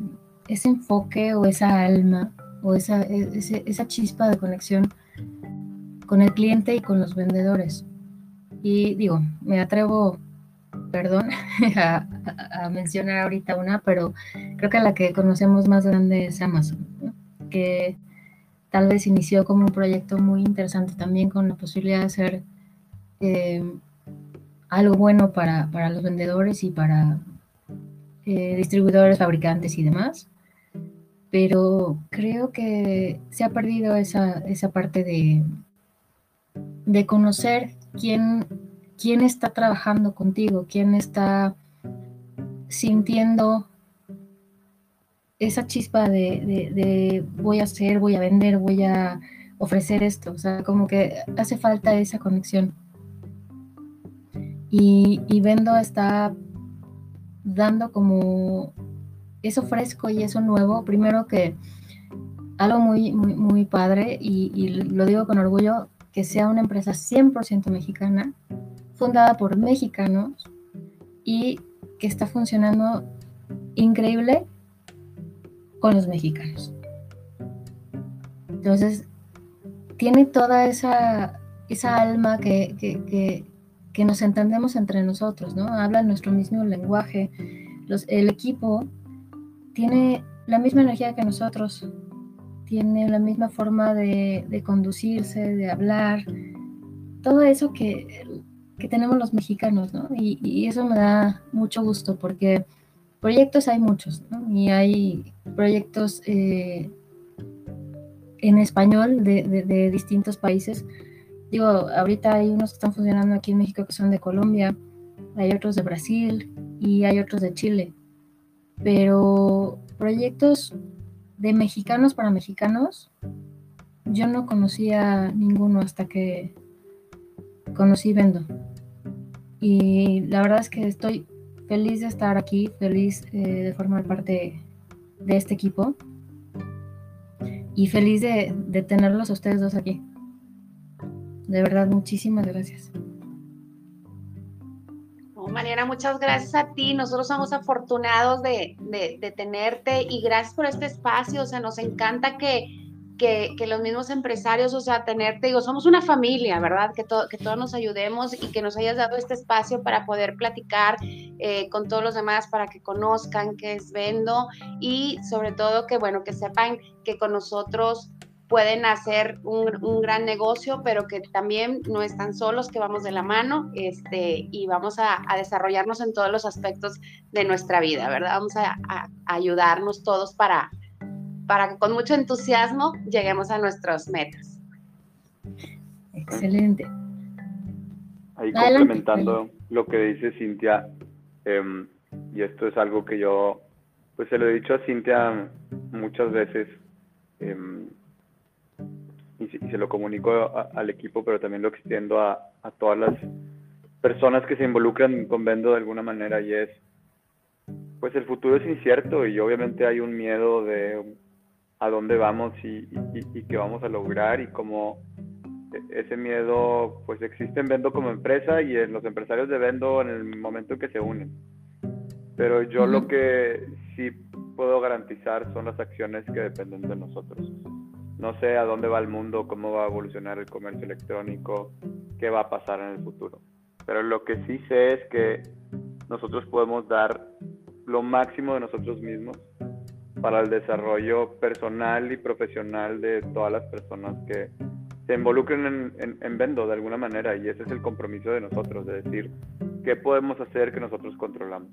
S1: ese enfoque o esa alma o esa, esa chispa de conexión con el cliente y con los vendedores. Y digo, me atrevo perdón, a, mencionar ahorita una, pero creo que la que conocemos más grande es Amazon, que tal vez inició como un proyecto muy interesante también con la posibilidad de hacer eh, algo bueno para, los vendedores y para eh, distribuidores, fabricantes y demás. Pero creo que se ha perdido esa, esa parte de, de conocer quién quién está trabajando contigo, quién está sintiendo esa chispa de, voy a hacer, voy a vender, voy a ofrecer esto. O sea, como que hace falta esa conexión. Y, Vendo está dando como eso fresco y eso nuevo. Primero que algo muy, muy, muy padre, y, y lo digo con orgullo, que sea una empresa 100% mexicana, fundada por mexicanos y que está funcionando increíble con los mexicanos. Entonces, tiene toda esa esa alma que, que, que, nos entendemos entre nosotros, ¿no? Hablan nuestro mismo lenguaje. Los, el equipo tiene la misma energía que nosotros, tiene la misma forma de, de conducirse, de hablar, todo eso que, que tenemos los mexicanos, ¿no? Y, eso me da mucho gusto porque proyectos hay muchos, ¿no? Y hay proyectos eh, en español de, de, distintos países. Digo, ahorita hay unos que están funcionando aquí en México que son de Colombia, hay otros de Brasil y hay otros de Chile. Pero proyectos de mexicanos para mexicanos, yo no conocía ninguno hasta que conocí Vendo. Y la verdad es que estoy feliz de estar aquí, feliz eh, de formar parte de este equipo y feliz de, tenerlos a ustedes dos aquí. De verdad, muchísimas gracias.
S2: Mariana, muchas gracias a ti. Nosotros somos afortunados de, de, de, tenerte y gracias por este espacio. O sea, nos encanta que, que, los mismos empresarios, o sea, tenerte, digo, somos una familia, ¿verdad? Que, que todos nos ayudemos y que nos hayas dado este espacio para poder platicar eh, con todos los demás, para que conozcan qué es Vendo y sobre todo que, bueno, que sepan que con nosotros pueden hacer un, gran negocio, pero que también no están solos, que vamos de la mano este, y vamos a, desarrollarnos en todos los aspectos de nuestra vida, ¿verdad? Vamos a, ayudarnos todos para, para que con mucho entusiasmo lleguemos a nuestras metas.
S1: Excelente.
S3: Ahí complementando lo que dice Cintia, em, y esto es algo que yo, pues se lo he dicho a Cintia muchas veces, em, y, se lo comunico al equipo, pero también lo extiendo a, a todas las personas que se involucran con Vendo de alguna manera y es, pues el futuro es incierto y obviamente hay un miedo de a dónde vamos y, y, qué vamos a lograr y como ese miedo pues existe en Vendo como empresa y en los empresarios de Vendo en el momento en que se unen. Pero yo lo que sí puedo garantizar son las acciones que dependen de nosotros no sé a dónde va el mundo, cómo va a evolucionar el comercio electrónico, qué va a pasar en el futuro. Pero lo que sí sé es que nosotros podemos dar lo máximo de nosotros mismos para el desarrollo personal y profesional de todas las personas que se involucren en, Vendo de alguna manera y ese es el compromiso de nosotros, de decir qué podemos hacer que nosotros controlamos.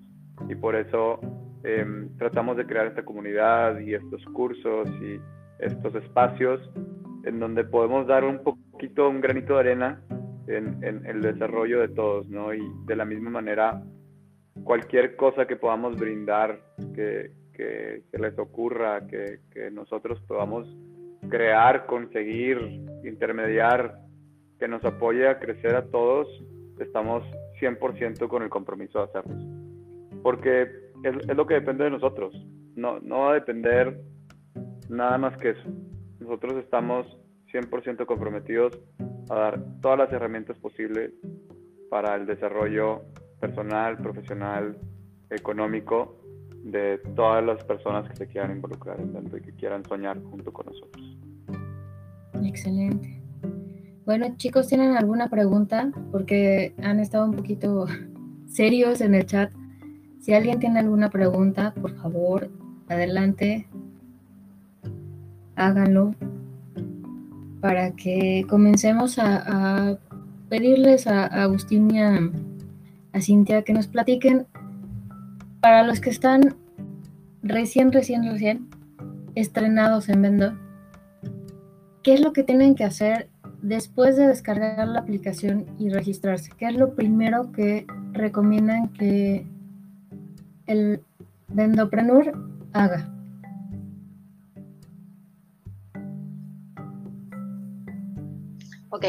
S3: Y por eso em, tratamos de crear esta comunidad y estos cursos y estos espacios en donde podemos dar un poquito, un granito de arena en, el desarrollo de todos, ¿no? Y de la misma manera, cualquier cosa que podamos brindar, que, que, les ocurra, que, nosotros podamos crear, conseguir, intermediar, que nos apoye a crecer a todos, estamos 100% con el compromiso de hacerlo. Porque es, es, lo que depende de nosotros. No, no va a depender Nada más que eso. Nosotros estamos 100% comprometidos a dar todas las herramientas posibles para el desarrollo personal, profesional, económico de todas las personas que se quieran involucrar en dentro y que quieran soñar junto con nosotros.
S1: Excelente. Bueno, chicos, ¿tienen alguna pregunta? Porque han estado un poquito serios en el chat. Si alguien tiene alguna pregunta, por favor, adelante háganlo para que comencemos a, pedirles a, Agustín y a, Cintia que nos platiquen para los que están recién, recién, recién estrenados en Vendo, ¿qué es lo que tienen que hacer después de descargar la aplicación y registrarse? ¿Qué es lo primero que recomiendan que el vendopreneur haga?
S2: Ok,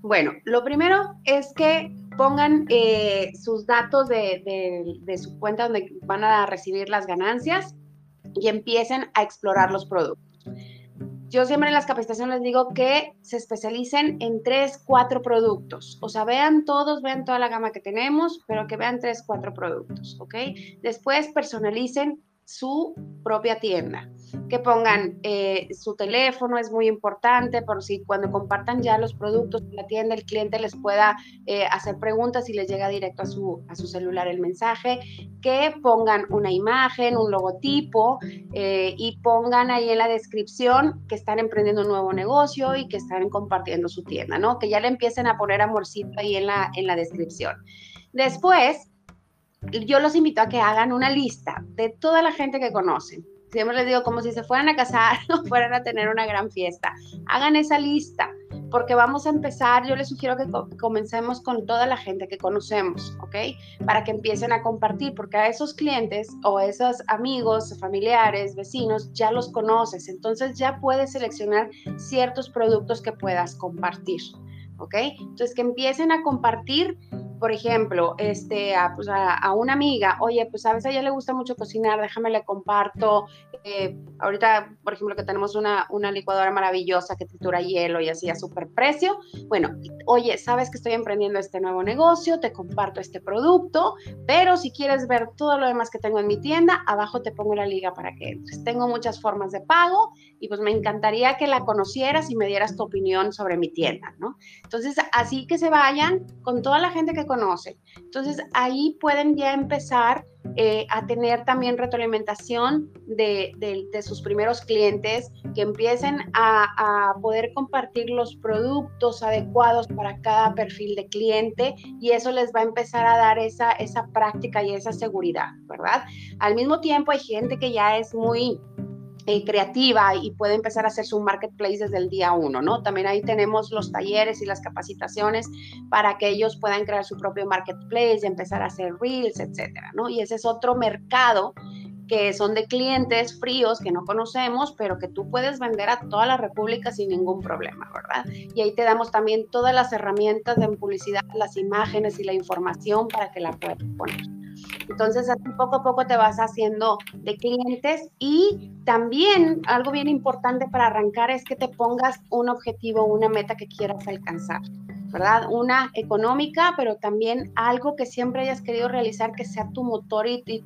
S2: bueno, lo primero es que pongan eh, sus datos de, su cuenta donde van a recibir las ganancias y empiecen a explorar los productos. Yo siempre en las capacitaciones les digo que se especialicen en tres, cuatro productos. O sea, vean todos, vean toda la gama que tenemos, pero que vean tres, cuatro productos, ¿ok? Después personalicen su propia tienda. Que pongan eh, su teléfono, es muy importante, por si cuando compartan ya los productos en la tienda, el cliente les pueda eh, hacer preguntas y les llega directo a su, a su celular el mensaje, que pongan una imagen, un logotipo eh, y pongan ahí en la descripción que están emprendiendo un nuevo negocio y que están compartiendo su tienda, ¿no? Que ya le empiecen a poner amorcito ahí en la, en la descripción. Después, yo los invito a que hagan una lista de toda la gente que conocen. Siempre les digo, como si se fueran a casar o fueran a tener una gran fiesta. Hagan esa lista, porque vamos a empezar, yo les sugiero que comencemos con toda la gente que conocemos, ¿ok? Para que empiecen a compartir, porque a esos clientes o esos amigos, familiares, vecinos, ya los conoces. Entonces ya puedes seleccionar ciertos productos que puedas compartir, ¿ok? Entonces que empiecen a compartir por ejemplo, este, a, pues a, una amiga, oye, pues a veces a ella le gusta mucho cocinar, déjame le comparto. Eh, ahorita, por ejemplo, que tenemos una, una licuadora maravillosa que tritura hielo y así a super precio. Bueno, oye, sabes que estoy emprendiendo este nuevo negocio, te comparto este producto, pero si quieres ver todo lo demás que tengo en mi tienda, abajo te pongo la liga para que entres. Tengo muchas formas de pago y pues me encantaría que la conocieras y me dieras tu opinión sobre mi tienda, ¿no? Entonces, así que se vayan con toda la gente que conocen. Entonces ahí pueden ya empezar eh, a tener también retroalimentación de, sus primeros clientes, que empiecen a, poder compartir los productos adecuados para cada perfil de cliente y eso les va a empezar a dar esa, esa práctica y esa seguridad, ¿verdad? Al mismo tiempo hay gente que ya es muy creativa y puede empezar a hacer su marketplace desde el día uno, ¿no? También ahí tenemos los talleres y las capacitaciones para que ellos puedan crear su propio marketplace y empezar a hacer reels, etcétera, ¿no? Y ese es otro mercado que son de clientes fríos que no conocemos, pero que tú puedes vender a toda la República sin ningún problema, ¿verdad? Y ahí te damos también todas las herramientas de publicidad, las imágenes y la información para que la puedas poner. Entonces, poco a poco te vas haciendo de clientes y también algo bien importante para arrancar es que te pongas un objetivo, una meta que quieras alcanzar. ¿verdad? Una económica, pero también algo que siempre hayas querido realizar que sea tu motor y, y,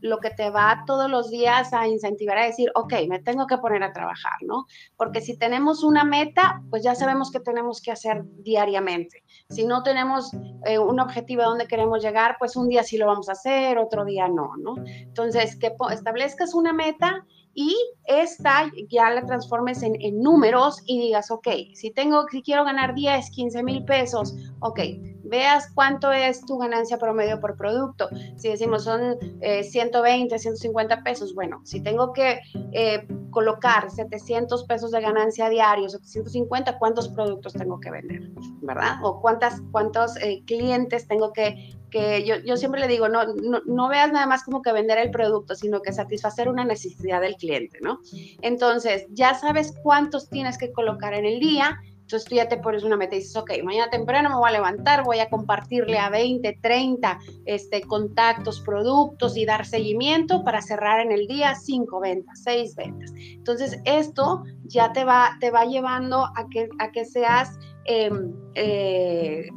S2: lo que te va todos los días a incentivar a decir, ok, me tengo que poner a trabajar, ¿no? Porque si tenemos una meta, pues ya sabemos que tenemos que hacer diariamente. Si no tenemos eh, un objetivo a donde queremos llegar, pues un día sí lo vamos a hacer, otro día no, ¿no? Entonces, que establezcas una meta y esta ya la transformes en, números y digas, ok, si tengo, si quiero ganar 10, 15 mil pesos, ok, veas cuánto es tu ganancia promedio por producto. Si decimos son 120, eh, 150 pesos, bueno, si tengo que eh, colocar 700 pesos de ganancia diario, 750, ¿cuántos productos tengo que vender? ¿Verdad? O cuántas, cuántos eh, clientes tengo que que yo, yo siempre le digo, no, no, veas nada más como que vender el producto, sino que satisfacer una necesidad del cliente, ¿no? Entonces, ya sabes cuántos tienes que colocar en el día, entonces tú ya te pones una meta y dices, ok, mañana temprano me voy a levantar, voy a compartirle a 20, 30 este, contactos, productos y dar seguimiento para cerrar en el día 5 ventas, 6 ventas. Entonces esto ya te va, te va llevando a que, a que seas... Em, eh,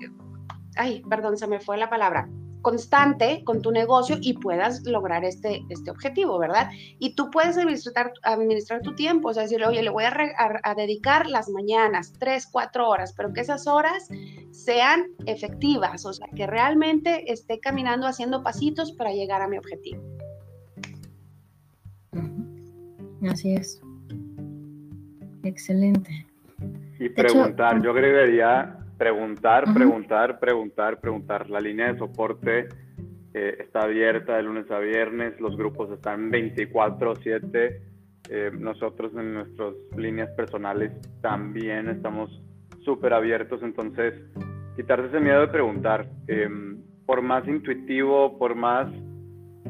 S2: ay, perdón, se me fue la palabra, constante con tu negocio y puedas lograr este, este objetivo, ¿verdad? Y tú puedes administrar, administrar tu tiempo, o sea, decirle, oye, le voy a, dedicar las mañanas, tres, cuatro horas, pero que esas horas sean efectivas, o sea, que realmente esté caminando haciendo pasitos para llegar a mi objetivo.
S1: Así es. Excelente.
S3: Y preguntar, yo agregaría preguntar, preguntar, preguntar, preguntar. La línea de soporte eh, está abierta de lunes a viernes, los grupos están 24/7. Eh, nosotros en nuestras líneas personales también estamos súper abiertos, entonces quitarse ese miedo de preguntar. Em, por más intuitivo, por más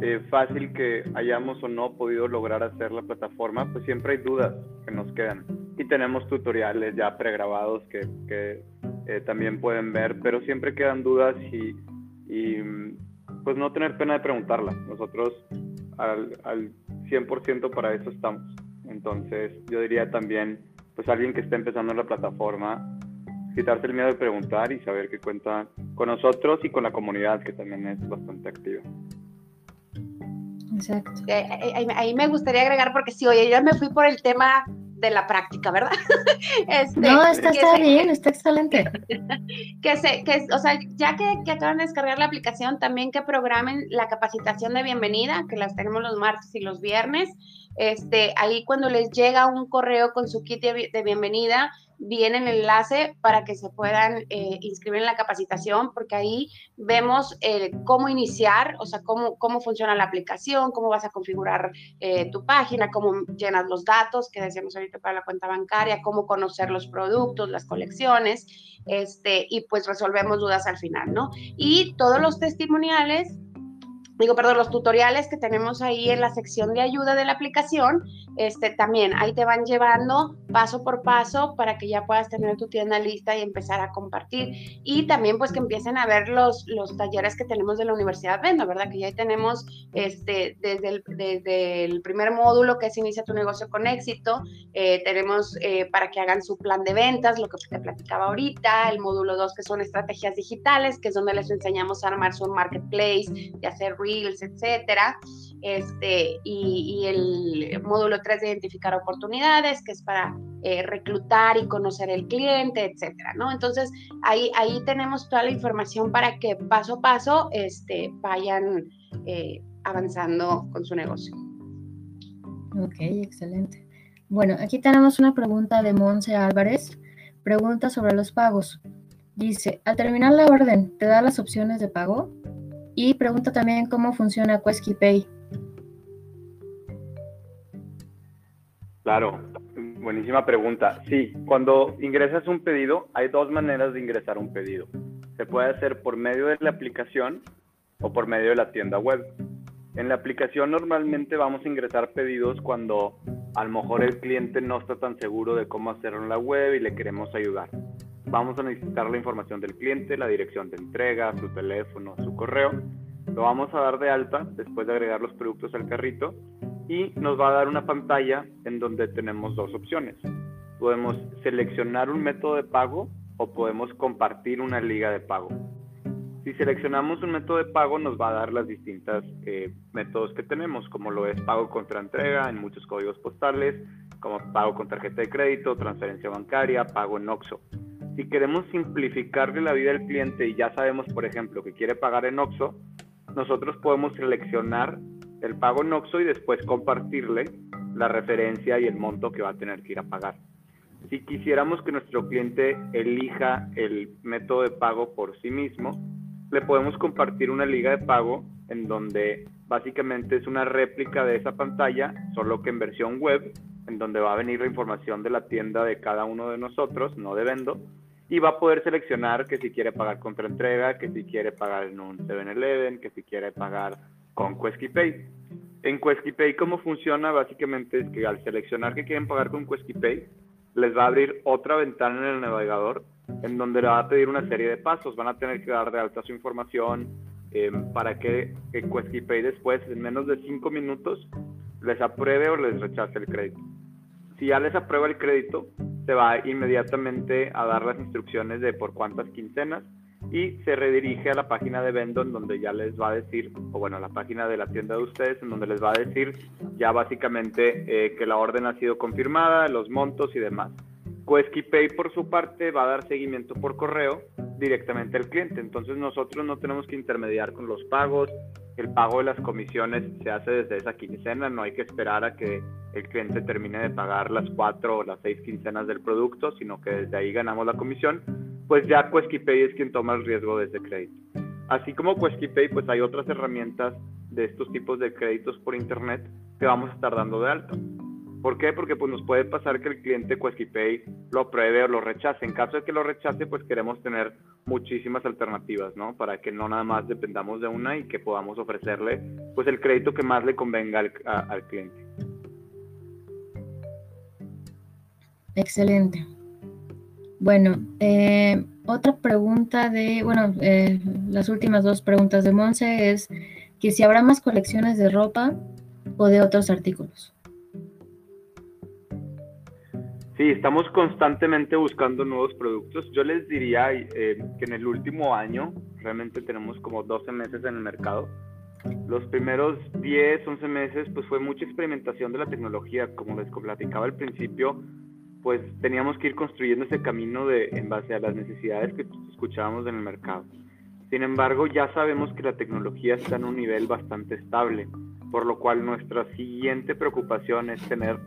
S3: eh, fácil que hayamos o no podido lograr hacer la plataforma, pues siempre hay dudas que nos quedan. Y tenemos tutoriales ya pregrabados que, que eh, también pueden ver, pero siempre quedan dudas y, pues no tener pena de preguntarla. Nosotros al, al 100% para eso estamos. Entonces yo diría también, pues alguien que esté empezando en la plataforma, quitarse el miedo de preguntar y saber que cuenta con nosotros y con la comunidad que también es bastante activa.
S2: Exacto. Eh, eh, ahí, me gustaría agregar, porque sí, oye, ya me fui por el tema de la práctica, ¿verdad?
S1: Este, no, está, bien, está excelente.
S2: que se, que, o sea, ya que, que, acaban de descargar la aplicación, también que programen la capacitación de bienvenida, que las tenemos los martes y los viernes. Este, ahí cuando les llega un correo con su kit de bienvenida, viene el enlace para que se puedan eh, inscribir en la capacitación, porque ahí vemos eh, cómo iniciar, o sea, cómo, cómo funciona la aplicación, cómo vas a configurar eh, tu página, cómo llenas los datos que decíamos ahorita para la cuenta bancaria, cómo conocer los productos, las colecciones, este, y pues resolvemos dudas al final, ¿no? Y todos los testimoniales digo, perdón, los tutoriales que tenemos ahí en la sección de ayuda de la aplicación, este, también ahí te van llevando paso por paso para que ya puedas tener tu tienda lista y empezar a compartir. Y también pues que empiecen a ver los, los talleres que tenemos de la Universidad Vendo, ¿verdad? Que ya tenemos este, desde, el, desde el primer módulo que es Inicia tu negocio con éxito, eh, tenemos eh, para que hagan su plan de ventas, lo que te platicaba ahorita, el módulo 2 que son estrategias digitales, que es donde les enseñamos a armar su marketplace y hacer etcétera. Este, y, el módulo 3 de identificar oportunidades, que es para eh, reclutar y conocer el cliente, etcétera, ¿no? Entonces, ahí, ahí tenemos toda la información para que paso a paso este, vayan eh, avanzando con su negocio.
S1: Ok, excelente. Bueno, aquí tenemos una pregunta de Monse Álvarez. Pregunta sobre los pagos. Dice, al terminar la orden, ¿te da las opciones de pago? Y pregunta también cómo funciona Quesky Pay.
S3: Claro, buenísima pregunta. Sí, cuando ingresas un pedido, hay dos maneras de ingresar un pedido. Se puede hacer por medio de la aplicación o por medio de la tienda web. En la aplicación normalmente vamos a ingresar pedidos cuando a lo mejor el cliente no está tan seguro de cómo hacerlo en la web y le queremos ayudar vamos a necesitar la información del cliente, la dirección de entrega, su teléfono, su correo. Lo vamos a dar de alta después de agregar los productos al carrito y nos va a dar una pantalla en donde tenemos dos opciones. Podemos seleccionar un método de pago o podemos compartir una liga de pago. Si seleccionamos un método de pago nos va a dar las distintas eh, métodos que tenemos, como lo es pago contra entrega en muchos códigos postales, como pago con tarjeta de crédito, transferencia bancaria, pago en OXO si queremos simplificarle la vida al cliente y ya sabemos, por ejemplo, que quiere pagar en OXO, nosotros podemos seleccionar el pago en OXO y después compartirle la referencia y el monto que va a tener que ir a pagar. Si quisiéramos que nuestro cliente elija el método de pago por sí mismo, le podemos compartir una liga de pago en donde básicamente es una réplica de esa pantalla, solo que en versión web, en donde va a venir la información de la tienda de cada uno de nosotros, no de Vendo, y va a poder seleccionar que si quiere pagar contra entrega, que si quiere pagar en un 7-Eleven, que si quiere pagar con Quesky Pay. En Quesky Pay, ¿cómo funciona? Básicamente es que al seleccionar que quieren pagar con Quesky Pay, les va a abrir otra ventana en el navegador en donde le va a pedir una serie de pasos. Van a tener que dar de alta su información em, para que, que Quesky Pay después, en menos de 5 minutos, les apruebe o les rechace el crédito. Si ya les aprueba el crédito, se va inmediatamente a dar las instrucciones de por cuántas quincenas y se redirige a la página de Vendo en donde ya les va a decir, o bueno, a la página de la tienda de ustedes en donde les va a decir ya básicamente eh, que la orden ha sido confirmada, los montos y demás. Quesky Pay por su parte va a dar seguimiento por correo directamente al cliente, entonces nosotros no tenemos que intermediar con los pagos, el pago de las comisiones se hace desde esa quincena, no hay que esperar a que el cliente termine de pagar las cuatro o las seis quincenas del producto, sino que desde ahí ganamos la comisión, pues ya QuesquiPay es quien toma el riesgo de ese crédito. Así como QuesquiPay, pues hay otras herramientas de estos tipos de créditos por internet que vamos a estar dando de alta. ¿Por qué? Porque pues nos puede pasar que el cliente QuesquiPay lo apruebe o lo rechace. En caso de que lo rechace, pues queremos tener muchísimas alternativas, ¿no? Para que no nada más dependamos de una y que podamos ofrecerle pues el crédito que más le convenga al, cliente.
S1: Excelente. Bueno, eh, otra pregunta de, bueno, eh, las últimas dos preguntas de Monse es que si habrá más colecciones de ropa o de otros artículos.
S3: Sí, estamos constantemente buscando nuevos productos. Yo les diría eh, que en el último año, realmente tenemos como 12 meses en el mercado, Los primeros 10, 11 meses, pues fue mucha experimentación de la tecnología. Como les platicaba al principio, pues teníamos que ir construyendo ese camino de, en base a las necesidades que escuchábamos en el mercado. Sin embargo, ya sabemos que la tecnología está en un nivel bastante estable, por lo cual nuestra siguiente preocupación es tener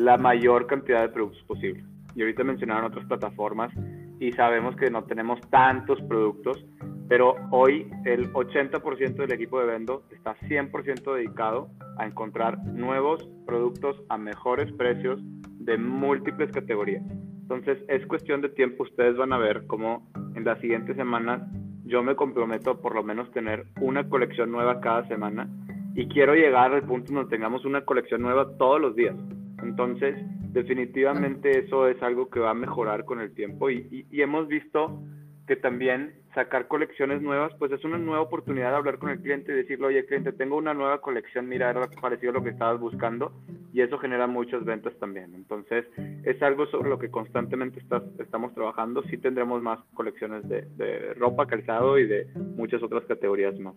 S3: la mayor cantidad de productos posible. Y ahorita mencionaron otras plataformas y sabemos que no tenemos tantos productos, pero hoy el 80% del equipo de Vendo está 100% dedicado a encontrar nuevos productos a mejores precios de múltiples categorías. Entonces es cuestión de tiempo, ustedes van a ver cómo en las siguientes semanas yo me comprometo a por lo menos tener una colección nueva cada semana y quiero llegar al punto donde tengamos una colección nueva todos los días. Entonces, definitivamente eso es algo que va a mejorar con el tiempo y, y hemos visto que también sacar colecciones nuevas, pues es una nueva oportunidad de hablar con el cliente y decirle, oye cliente, tengo una nueva colección, mira, era parecido a lo que estabas buscando y eso genera muchas ventas también. Entonces, es algo sobre lo que constantemente estamos trabajando. Sí tendremos más colecciones de, ropa, calzado y de muchas otras categorías más.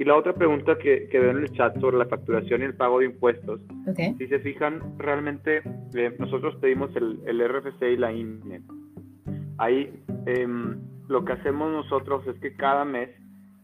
S3: Y la otra pregunta que, que veo en el chat sobre la facturación y el pago de impuestos, si se fijan, realmente eh, nosotros pedimos el, el RFC y la INE. Ahí em, lo que hacemos nosotros es que cada mes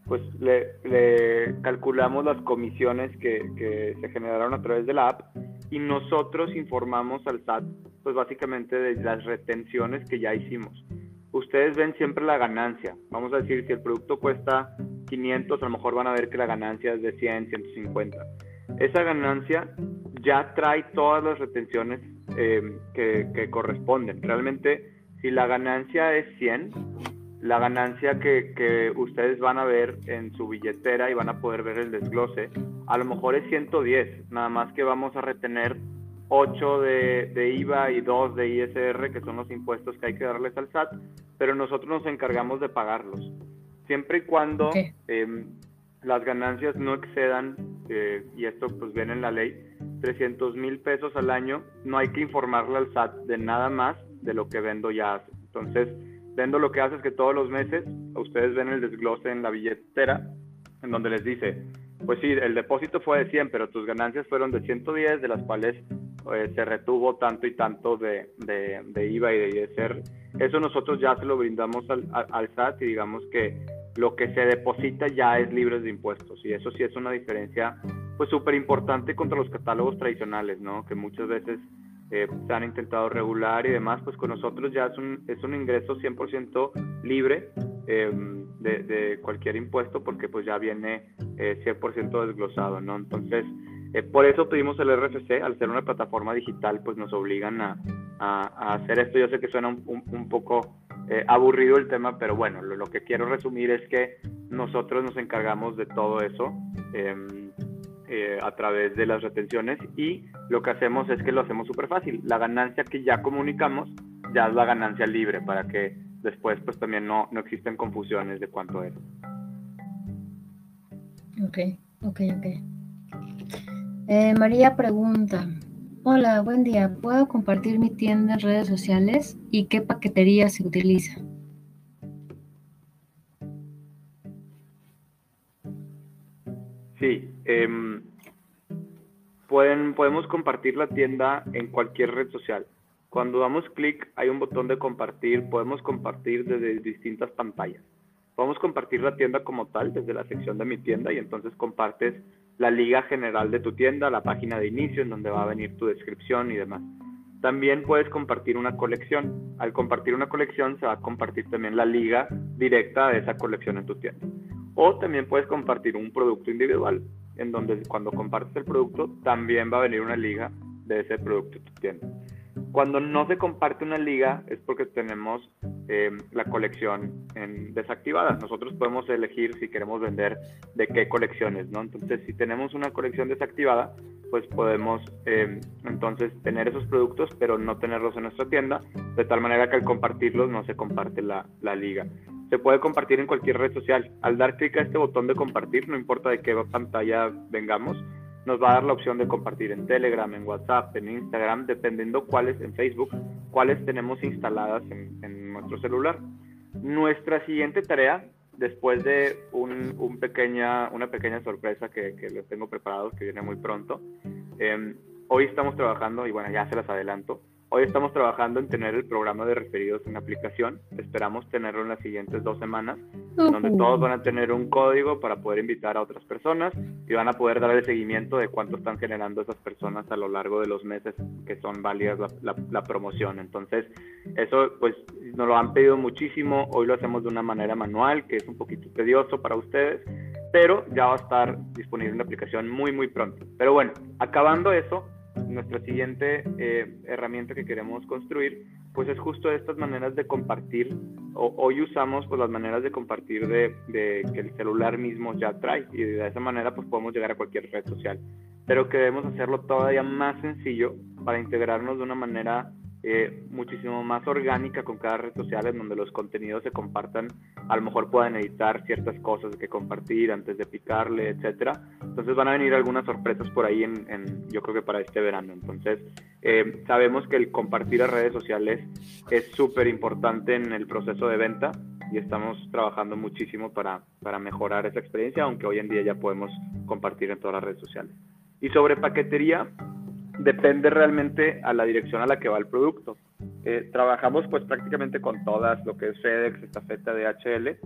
S3: pues le, calculamos las comisiones que, se generaron a través de la app y nosotros informamos al SAT pues básicamente de las retenciones que ya hicimos. Ustedes ven siempre la ganancia. Vamos a decir, si el producto cuesta 500, a lo mejor van a ver que la ganancia es de 100, 150. Esa ganancia ya trae todas las retenciones eh, que, que corresponden. Realmente, si la ganancia es 100, la ganancia que, ustedes van a ver en su billetera y van a poder ver el desglose, a lo mejor es 110, nada más que vamos a retener 8 de, IVA y 2 de ISR, que son los impuestos que hay que darles al SAT, pero nosotros nos encargamos de pagarlos. Siempre y cuando em, las ganancias no excedan, eh, y esto pues viene en la ley, 300 mil pesos al año, no hay que informarle al SAT de nada más de lo que Vendo ya hace. Entonces, Vendo lo que hace es que todos los meses ustedes ven el desglose en la billetera en donde les dice, pues sí, el depósito fue de 100, pero tus ganancias fueron de 110, de las cuales eh, se retuvo tanto y tanto de, de, IVA y de ISR. Eso nosotros ya se lo brindamos al, SAT y digamos que lo que se deposita ya es libre de impuestos y eso sí es una diferencia pues súper importante contra los catálogos tradicionales, ¿no? Que muchas veces eh, se han intentado regular y demás, pues con nosotros ya es un, es un ingreso 100% libre em, de, cualquier impuesto porque pues ya viene 100% eh, desglosado, ¿no? Entonces, eh, por eso pedimos el RFC, al ser una plataforma digital, pues nos obligan a, a, hacer esto. Yo sé que suena un, un, poco aburrido el tema, pero bueno, lo, lo, que quiero resumir es que nosotros nos encargamos de todo eso. Em, eh, a través de las retenciones y lo que hacemos es que lo hacemos súper fácil. La ganancia que ya comunicamos ya es la ganancia libre para que después pues también no, no existen confusiones de cuánto es.
S1: Ok, ok, ok. Eh, María pregunta, hola, buen día, ¿puedo compartir mi tienda en redes sociales y qué paquetería se utiliza?
S3: Sí, em, pueden, podemos compartir la tienda en cualquier red social. Cuando damos clic hay un botón de compartir, podemos compartir desde distintas pantallas. Podemos compartir la tienda como tal desde la sección de mi tienda y entonces compartes la liga general de tu tienda, la página de inicio en donde va a venir tu descripción y demás. También puedes compartir una colección. Al compartir una colección se va a compartir también la liga directa de esa colección en tu tienda. O también puedes compartir un producto individual, en donde cuando compartes el producto también va a venir una liga de ese producto en tu tienda. Cuando no se comparte una liga es porque tenemos eh, la colección en desactivada. Nosotros podemos elegir si queremos vender de qué colecciones, ¿no? Entonces, si tenemos una colección desactivada, pues podemos eh, entonces tener esos productos, pero no tenerlos en nuestra tienda, de tal manera que al compartirlos no se comparte la, la liga se puede compartir en cualquier red social. Al dar clic a este botón de compartir, no importa de qué pantalla vengamos, nos va a dar la opción de compartir en Telegram, en WhatsApp, en Instagram, dependiendo cuáles, en Facebook, cuáles tenemos instaladas en, nuestro celular. Nuestra siguiente tarea después de una pequeña sorpresa que, que les tengo preparado, que viene muy pronto, em, hoy estamos trabajando, y bueno, ya se las adelanto, Hoy estamos trabajando en tener el programa de referidos en aplicación. Esperamos tenerlo en las siguientes dos semanas, donde todos van a tener un código para poder invitar a otras personas y van a poder dar el seguimiento de cuánto están generando esas personas a lo largo de los meses que son válidas la, la promoción. Entonces, eso pues nos lo han pedido muchísimo. Hoy lo hacemos de una manera manual, que es un poquito tedioso para ustedes, pero ya va a estar disponible en la aplicación muy, muy pronto. Pero bueno, acabando eso nuestra siguiente eh, herramienta que queremos construir, pues es justo estas maneras de compartir. hoy usamos pues las maneras de compartir de, que el celular mismo ya trae y de esa manera pues podemos llegar a cualquier red social. Pero queremos hacerlo todavía más sencillo para integrarnos de una manera eh, muchísimo más orgánica con cada red social en donde los contenidos se compartan, a lo mejor puedan editar ciertas cosas que compartir antes de picarle, etcétera. Entonces van a venir algunas sorpresas por ahí en, yo creo que para este verano. Entonces eh, sabemos que el compartir a redes sociales es súper importante en el proceso de venta y estamos trabajando muchísimo para, para mejorar esa experiencia, aunque hoy en día ya podemos compartir en todas las redes sociales. Y sobre paquetería, depende realmente a la dirección a la que va el producto. Eh, trabajamos pues prácticamente con todas, lo que es FedEx, Estafeta, DHL.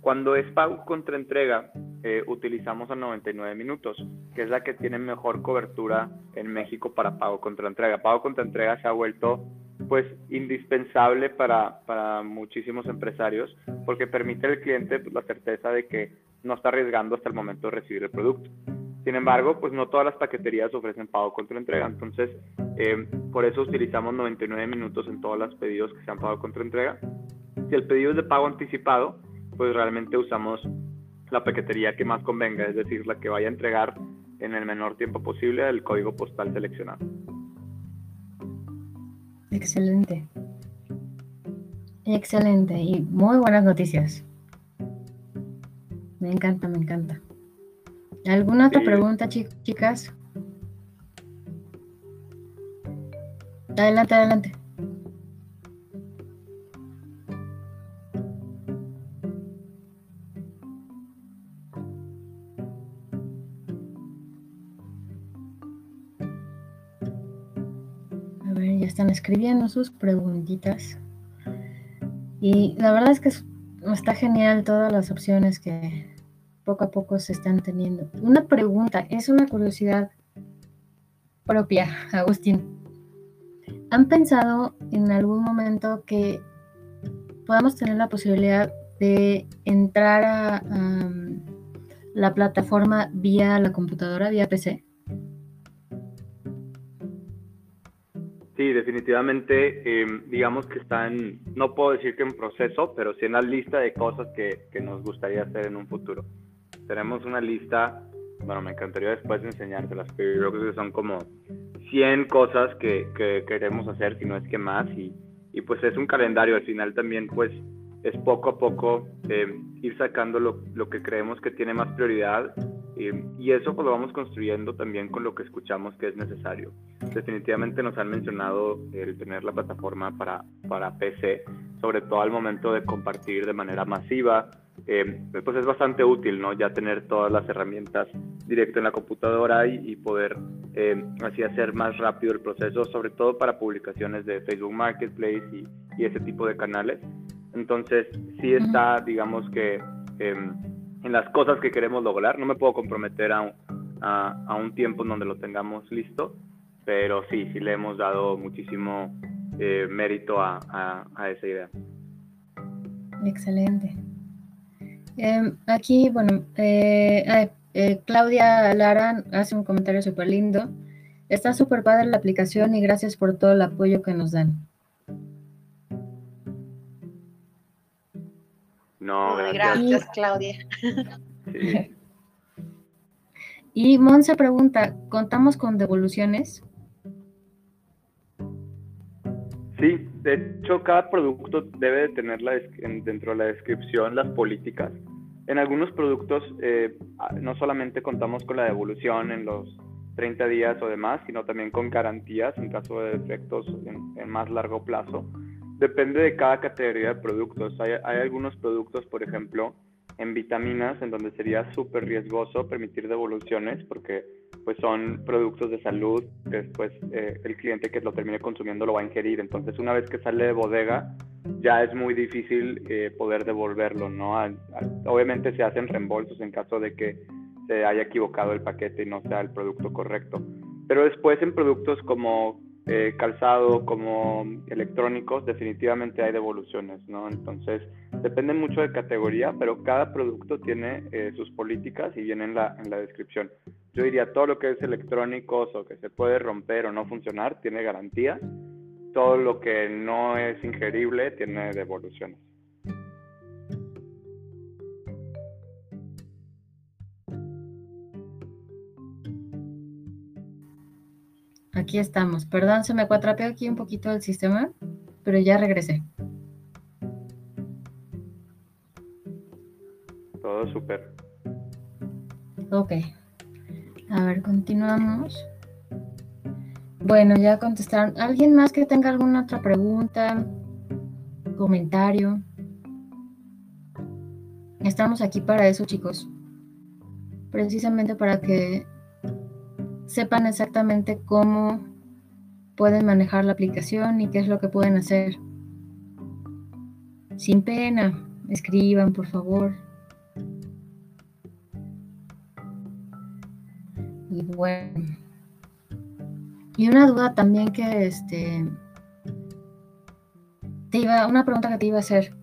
S3: Cuando es pago contra entrega, eh, utilizamos a 99 minutos, que es la que tiene mejor cobertura en México para pago contra entrega. Pago contra entrega se ha vuelto pues indispensable para, para muchísimos empresarios porque permite al cliente pues, la certeza de que no está arriesgando hasta el momento de recibir el producto. Sin embargo, pues no todas las paqueterías ofrecen pago contra entrega. Entonces, eh, por eso utilizamos 99 minutos en todos los pedidos que sean pago contra entrega. Si el pedido es de pago anticipado, pues realmente usamos la paquetería que más convenga, es decir, la que vaya a entregar en el menor tiempo posible el código postal seleccionado.
S1: Excelente. Excelente y muy buenas noticias. Me encanta, me encanta. ¿Alguna otra pregunta, chicas? Adelante, adelante. A ver, ya están escribiendo sus preguntitas. Y la verdad es que está genial todas las opciones que, poco a poco se están teniendo. Una pregunta, es una curiosidad propia, Agustín. ¿Han pensado en algún momento que podamos tener la posibilidad de entrar a, la plataforma vía la computadora, vía PC?
S3: Sí, definitivamente, em, digamos que están, no puedo decir que en proceso, pero sí en la lista de cosas que, que nos gustaría hacer en un futuro tenemos una lista, bueno, me encantaría después enseñárselas, pero yo creo que son como 100 cosas que, que queremos hacer, si no es que más, y, y, pues es un calendario, al final también pues es poco a poco eh, ir sacando lo, lo, que creemos que tiene más prioridad eh, y eso pues lo vamos construyendo también con lo que escuchamos que es necesario. Definitivamente nos han mencionado el tener la plataforma para, para PC, sobre todo al momento de compartir de manera masiva, eh, pues es bastante útil, ¿no? Ya tener todas las herramientas directo en la computadora y, poder eh, así hacer más rápido el proceso, sobre todo para publicaciones de Facebook Marketplace y, ese tipo de canales. Entonces, sí está, digamos que em, en las cosas que queremos lograr, no me puedo comprometer a, a, un tiempo en donde lo tengamos listo, pero sí, sí le hemos dado muchísimo eh, mérito a, a esa idea.
S1: Excelente. Em, aquí, bueno, eh, eh, Claudia Lara hace un comentario súper lindo. Está súper padre la aplicación y gracias por todo el apoyo que nos dan.
S2: No, gracias, Claudia.
S1: Y Monse pregunta, ¿contamos con devoluciones?
S3: Sí, de hecho cada producto debe de tener dentro de la descripción las políticas. En algunos productos eh, no solamente contamos con la devolución en los 30 días o demás, sino también con garantías en caso de defectos en, más largo plazo. Depende de cada categoría de productos. Hay, hay algunos productos, por ejemplo, en vitaminas, en donde sería súper riesgoso permitir devoluciones porque pues son productos de salud que después eh, el cliente que lo termine consumiendo lo va a ingerir. Entonces una vez que sale de bodega ya es muy difícil eh, poder devolverlo, ¿no? obviamente se hacen reembolsos en caso de que se haya equivocado el paquete y no sea el producto correcto. Pero después en productos como eh, calzado como electrónicos, definitivamente hay devoluciones, ¿no? Entonces, depende mucho de categoría, pero cada producto tiene eh, sus políticas y viene en la, en la descripción. Yo diría, todo lo que es electrónicos o que se puede romper o no funcionar, tiene garantía. Todo lo que no es ingerible tiene devoluciones.
S1: Aquí estamos. Perdón, se me cuatrapeó aquí un poquito el sistema, pero ya regresé.
S3: Todo súper.
S1: Ok. A ver, continuamos. Bueno, ya contestaron. ¿Alguien más que tenga alguna otra pregunta? Comentario. Estamos aquí para eso, chicos. Precisamente para que sepan exactamente cómo pueden manejar la aplicación y qué es lo que pueden hacer. Sin pena, escriban, por favor. Y bueno. Y una duda también que este te iba, una pregunta que te iba a hacer.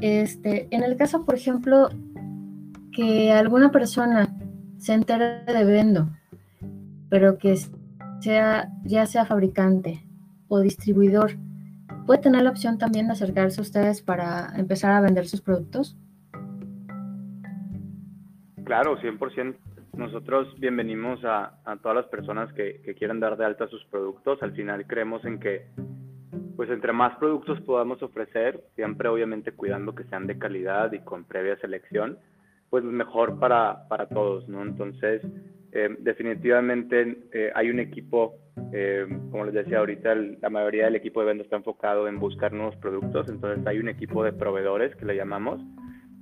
S1: Este, en el caso, por ejemplo, que alguna persona se entere de Vendo pero que sea, ya sea fabricante o distribuidor, ¿puede tener la opción también de acercarse a ustedes para empezar a vender sus productos?
S3: Claro, 100%. Nosotros bienvenimos a, a todas las personas que, que, quieran dar de alta sus productos. Al final creemos en que, pues entre más productos podamos ofrecer, siempre obviamente cuidando que sean de calidad y con previa selección, pues mejor para, para todos, ¿no? Entonces, eh, definitivamente eh, hay un equipo, eh, como les decía ahorita, la mayoría del equipo de venta está enfocado en buscar nuevos productos, entonces hay un equipo de proveedores que le llamamos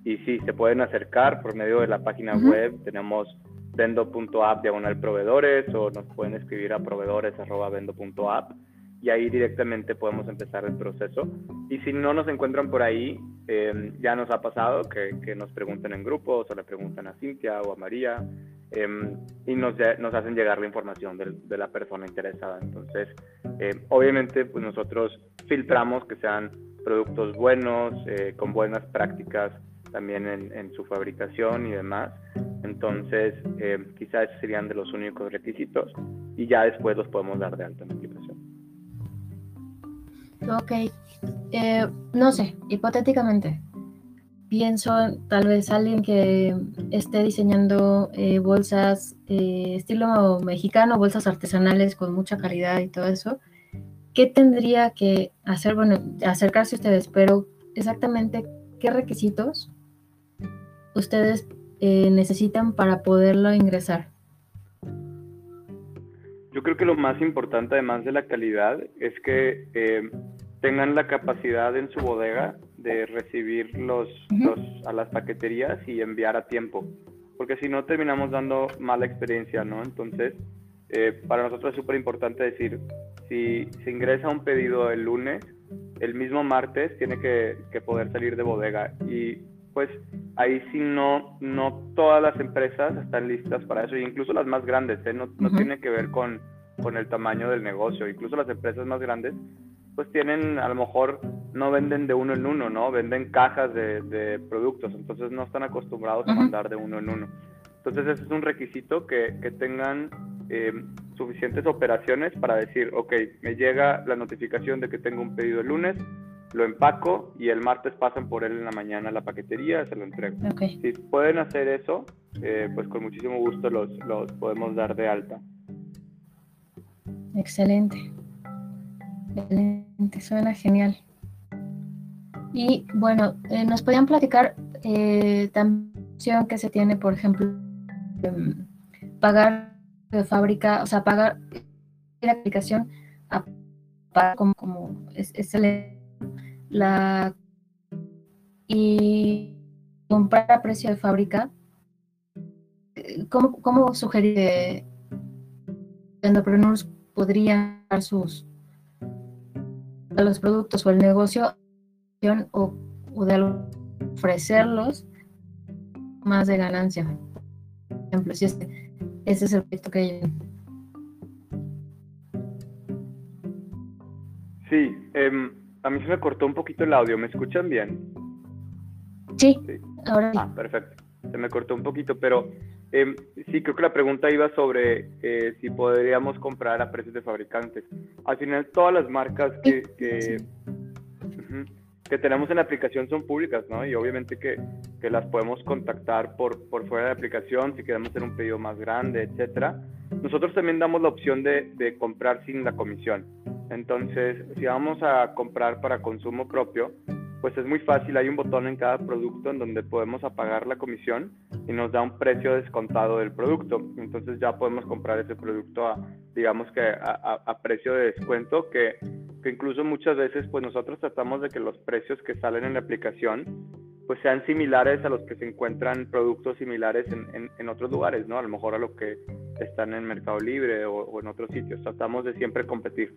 S3: y sí, se pueden acercar por medio de la página web, tenemos vendo.app diagonal proveedores o nos pueden escribir a proveedores.vendo.app y ahí directamente podemos empezar el proceso. Y si no nos encuentran por ahí, ya nos ha pasado que, que, nos pregunten en grupos o le preguntan a Cintia o a María Em, y nos, hacen llegar la información de, la persona interesada. Entonces, eh, obviamente, pues nosotros filtramos que sean productos buenos, eh, con buenas prácticas también en, su fabricación y demás. Entonces, eh, quizás serían de los únicos requisitos y ya después los podemos dar de alta en la aplicación.
S1: Ok, no sé, hipotéticamente, pienso tal vez alguien que esté diseñando eh, bolsas eh, estilo mexicano, bolsas artesanales con mucha calidad y todo eso, ¿qué tendría que hacer? Bueno, acercarse a ustedes, pero exactamente qué requisitos ustedes eh, necesitan para poderlo ingresar.
S3: Yo creo que lo más importante, además de la calidad, es que tengan la capacidad en su bodega de recibir los, a las paqueterías y enviar a tiempo, porque si no terminamos dando mala experiencia, ¿no? Entonces, eh, para nosotros es súper importante decir, si se ingresa un pedido el lunes, el mismo martes tiene que, que, poder salir de bodega. Y pues ahí sí no, no todas las empresas están listas para eso, incluso las más grandes, ¿eh? no, no tiene que ver con, con el tamaño del negocio, incluso las empresas más grandes pues tienen, a lo mejor no venden de uno en uno, ¿no? Venden cajas de, productos, entonces no están acostumbrados a mandar de uno en uno. Entonces ese es un requisito que, tengan eh, suficientes operaciones para decir, ok, me llega la notificación de que tengo un pedido el lunes, lo empaco y el martes pasan por él en la mañana a la paquetería, se lo entrego. Si pueden hacer eso, eh, pues con muchísimo gusto los, los podemos dar de alta.
S1: Excelente. Excelente, suena genial. Y bueno, eh, nos podían platicar eh, también que se tiene, por ejemplo, em, pagar de fábrica, o sea, pagar la aplicación a, como, como es, la y comprar a precio de fábrica, eh, ¿cómo, cómo sugerir que entrepreneurs podrían dar sus a los productos o el negocio o, o de ofrecerlos más de ganancia? Por ejemplo, si ese, ese es el proyecto que hay.
S3: Sí, eh, a mí se me cortó un poquito el audio, ¿me escuchan bien?
S1: Sí, ahora sí.
S3: Ah, perfecto. Se me cortó un poquito, pero eh, sí, creo que la pregunta iba sobre eh, si podríamos comprar a precios de fabricantes. Al final, todas las marcas que, que, que tenemos en la aplicación son públicas, ¿no? Y obviamente que, que, las podemos contactar por, por fuera de la aplicación si queremos hacer un pedido más grande, etcétera. Nosotros también damos la opción de, de comprar sin la comisión. Entonces, si vamos a comprar para consumo propio, pues es muy fácil, hay un botón en cada producto en donde podemos apagar la comisión y nos da un precio descontado del producto. Entonces ya podemos comprar ese producto a, digamos que a, precio de descuento, que, que, incluso muchas veces pues nosotros tratamos de que los precios que salen en la aplicación pues sean similares a los que se encuentran productos similares en, en, otros lugares, ¿no? A lo mejor a lo que están en Mercado Libre o, o en otros sitios. Tratamos de siempre competir.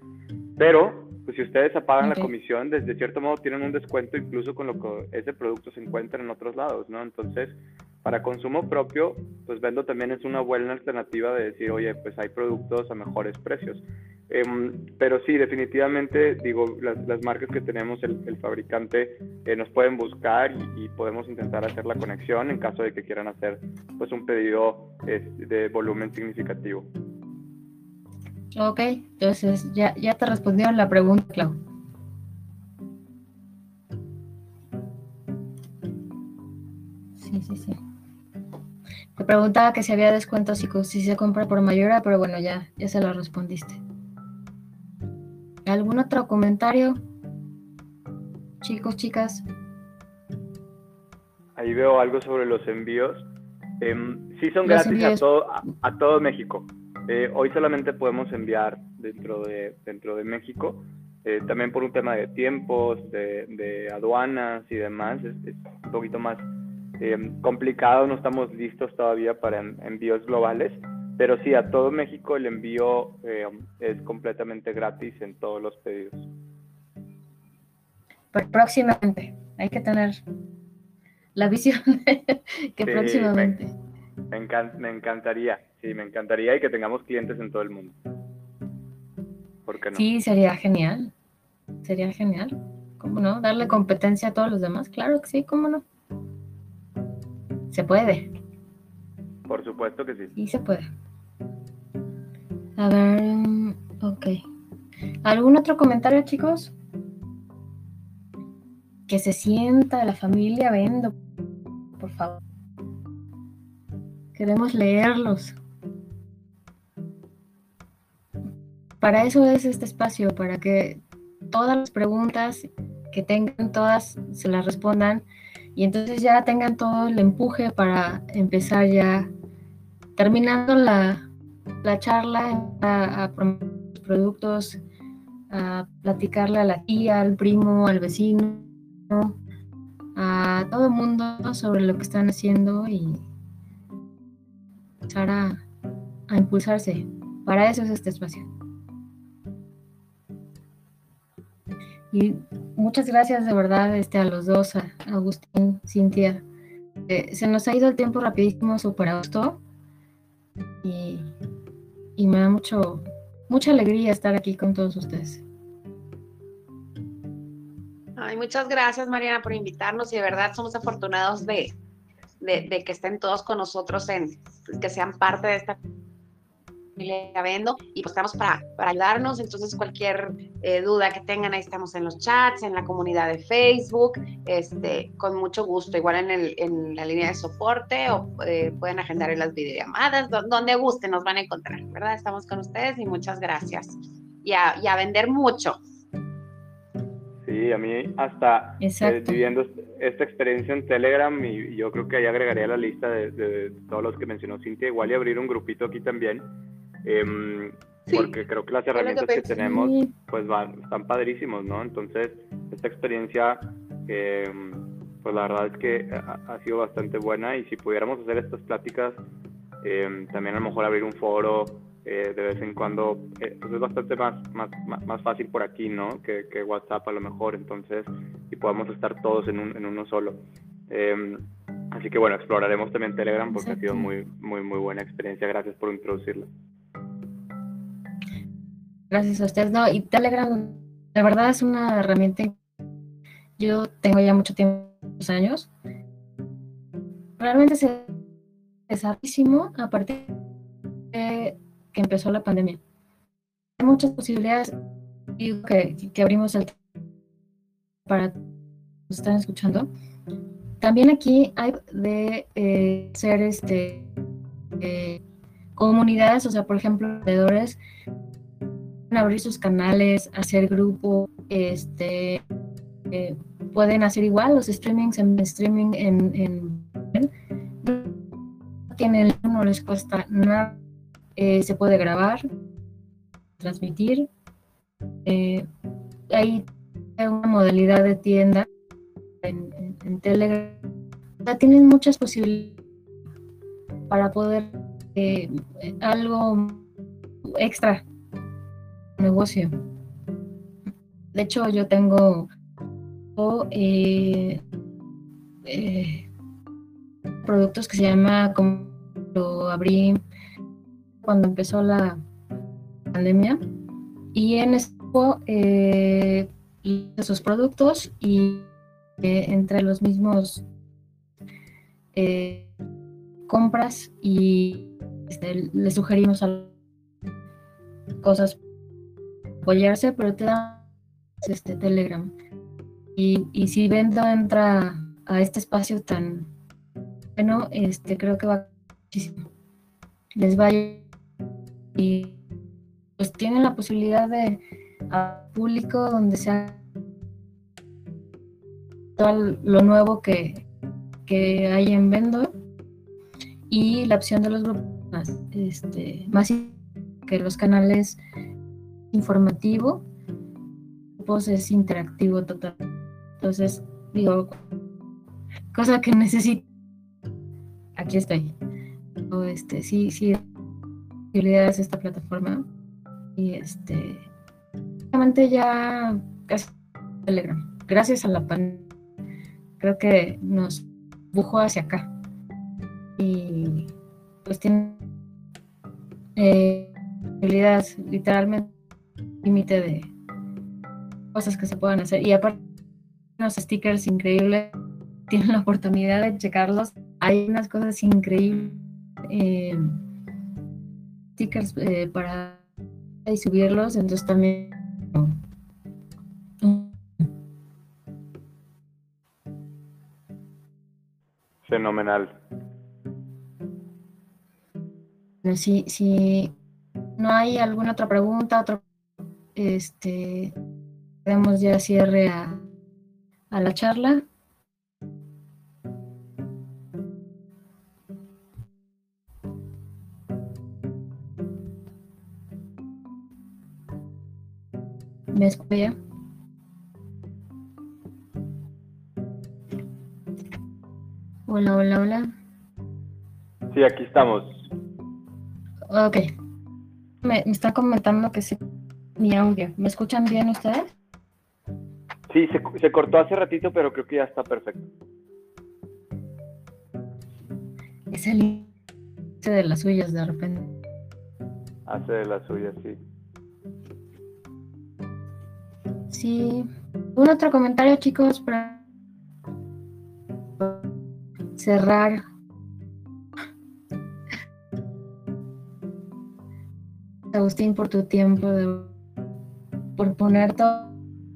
S3: Pero pues si ustedes apagan la comisión, desde cierto modo tienen un descuento incluso con lo que ese producto se encuentra en otros lados, ¿no? Entonces, para consumo propio, pues Vendo también es una buena alternativa de decir, oye, pues hay productos a mejores precios. Em, pero sí, definitivamente, digo, las, marcas que tenemos, el, fabricante, eh, nos pueden buscar y, podemos intentar hacer la conexión en caso de que quieran hacer pues un pedido de volumen significativo.
S1: Ok, entonces ya, ya te respondieron la pregunta, Clau. Sí, sí, sí. Te preguntaba que si había descuentos si, si se compra por mayora, pero bueno, ya, ya se lo respondiste. ¿Algún otro comentario? Chicos, chicas.
S3: Ahí veo algo sobre los envíos. Em, sí son gratis a todo, a todo México. Eh, hoy solamente podemos enviar dentro de, dentro de México, eh, también por un tema de tiempos, de, aduanas y demás, es, un poquito más eh, complicado, no estamos listos todavía para envíos globales, pero sí, a todo México el envío es completamente gratis en todos los pedidos.
S1: Pero próximamente, hay que tener la visión que próximamente.
S3: me encantaría. Sí, me encantaría y que tengamos clientes en todo el mundo. ¿Por qué no?
S1: Sí, sería genial. Sería genial. ¿Cómo no? Darle competencia a todos los demás. Claro que sí, ¿cómo no? Se puede.
S3: Por supuesto que sí.
S1: Sí, se puede. A ver, ok. ¿Algún otro comentario, chicos? Que se sienta la familia Vendo, por favor. Queremos leerlos. Para eso es este espacio, para que todas las preguntas que tengan, todas se las respondan y entonces ya tengan todo el empuje para empezar ya, terminando la, charla, a, promover los productos, a platicarle a la tía, al primo, al vecino, a todo el mundo sobre lo que están haciendo y empezar a, a impulsarse. Para eso es este espacio. Y muchas gracias de verdad este, a los dos, a Agustín, Cintia. Eh, se nos ha ido el tiempo rapidísimo, súper gusto. Y, y me da mucho, mucha alegría estar aquí con todos ustedes.
S2: Ay, muchas gracias, Mariana, por invitarnos y de verdad somos afortunados de, de, de que estén todos con nosotros, en que sean parte de esta Vendo y pues estamos para, para ayudarnos. Entonces, cualquier eh, duda que tengan, ahí estamos en los chats, en la comunidad de Facebook, este, con mucho gusto. Igual en, el, en la línea de soporte o eh, pueden agendar en las videollamadas, donde gusten, nos van a encontrar, ¿verdad? Estamos con ustedes y muchas gracias. Y a, y a vender mucho.
S3: Sí, a mí hasta eh, viviendo esta experiencia en Telegram y yo creo que ahí agregaría la lista de, de, todos los que mencionó Cintia, igual y abrir un grupito aquí también Em, porque creo que las herramientas que, tenemos pues van, están padrísimos, ¿no? Entonces, esta experiencia em, pues la verdad es que ha, sido bastante buena y si pudiéramos hacer estas pláticas, em, también a lo mejor abrir un foro eh, de vez en cuando, eh, pues es bastante más, más, más, fácil por aquí, ¿no? Que, que, WhatsApp a lo mejor, entonces, y podemos estar todos en, un, en uno solo. Así que bueno, exploraremos también Telegram porque ha sido muy, muy, muy buena experiencia. Gracias por introducirlo.
S1: Gracias a ustedes. No, y Telegram, la verdad es una herramienta. Yo tengo ya mucho tiempo años, realmente se es rapidísimo a partir de que empezó la pandemia. Hay muchas posibilidades que, que abrimos el para los están escuchando. También aquí hay de eh, ser este eh, comunidades, o sea, por ejemplo, vendedores abrir sus canales, hacer grupo, este eh, pueden hacer igual los streamings en streaming en, en tienen no les cuesta nada eh, se puede grabar transmitir eh, hay una modalidad de tienda en, Telegram tienen muchas posibilidades para poder eh, algo extra negocio. De hecho yo tengo eh, eh, productos que se llama como lo abrí cuando empezó la pandemia. Y en esto eh, esos productos y eh, entre los mismos compras y este, le sugerimos cosas apoyarse pero te da este Telegram y, si Vendo entra a este espacio tan bueno, este, creo que va muchísimo. Les va y pues tienen la posibilidad de a público donde sea todo lo nuevo que, que hay en Vendo y la opción de los grupos este, más que los canales informativo pues es interactivo total entonces, digo, cosa que necesito, aquí estoy. este, sí, sí, utilidades esta plataforma. Y este, realmente ya casi Telegram. Gracias a la pandemia, creo que nos bujó hacia acá. Y pues tiene eh, literalmente límite de cosas que se puedan hacer. Y aparte unos stickers increíbles. Tienen la oportunidad de checarlos. Hay unas cosas increíbles. Eh, stickers eh, para y subirlos. Entonces también.
S3: Fenomenal.
S1: Si, si no hay alguna otra pregunta, otro, este, demos ya cierre a, a la charla. ¿Me escucha? Hola, hola, hola.
S3: Sí, aquí estamos.
S1: Ok. Me, me está comentando que sí, mi audio. ¿Me escuchan bien ustedes?
S3: Sí, se, cortó hace ratito, pero creo que ya está perfecto.
S1: Es el de las suyas de repente.
S3: Hace de las suyas, sí.
S1: Sí. Un otro comentario, chicos, para cerrar. Agustín, por tu tiempo, por poner todo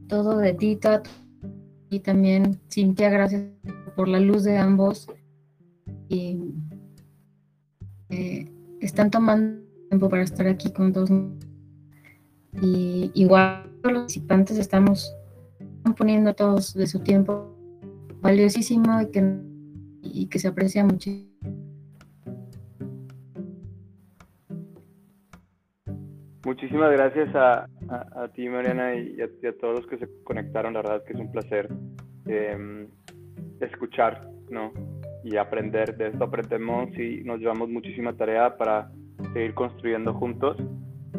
S1: todo de Tita y también Cintia, gracias por la luz de ambos. Y eh, están tomando tiempo para estar aquí con todos. Y igual los participantes estamos poniendo todos de su tiempo valiosísimo y que, y que se aprecia muchísimo.
S3: Muchísimas gracias a, a, ti, Mariana, y a, todos los que se conectaron. La verdad es que es un placer. Em, escuchar, ¿no? Y aprender, de esto aprendemos y nos llevamos muchísima tarea para seguir construyendo juntos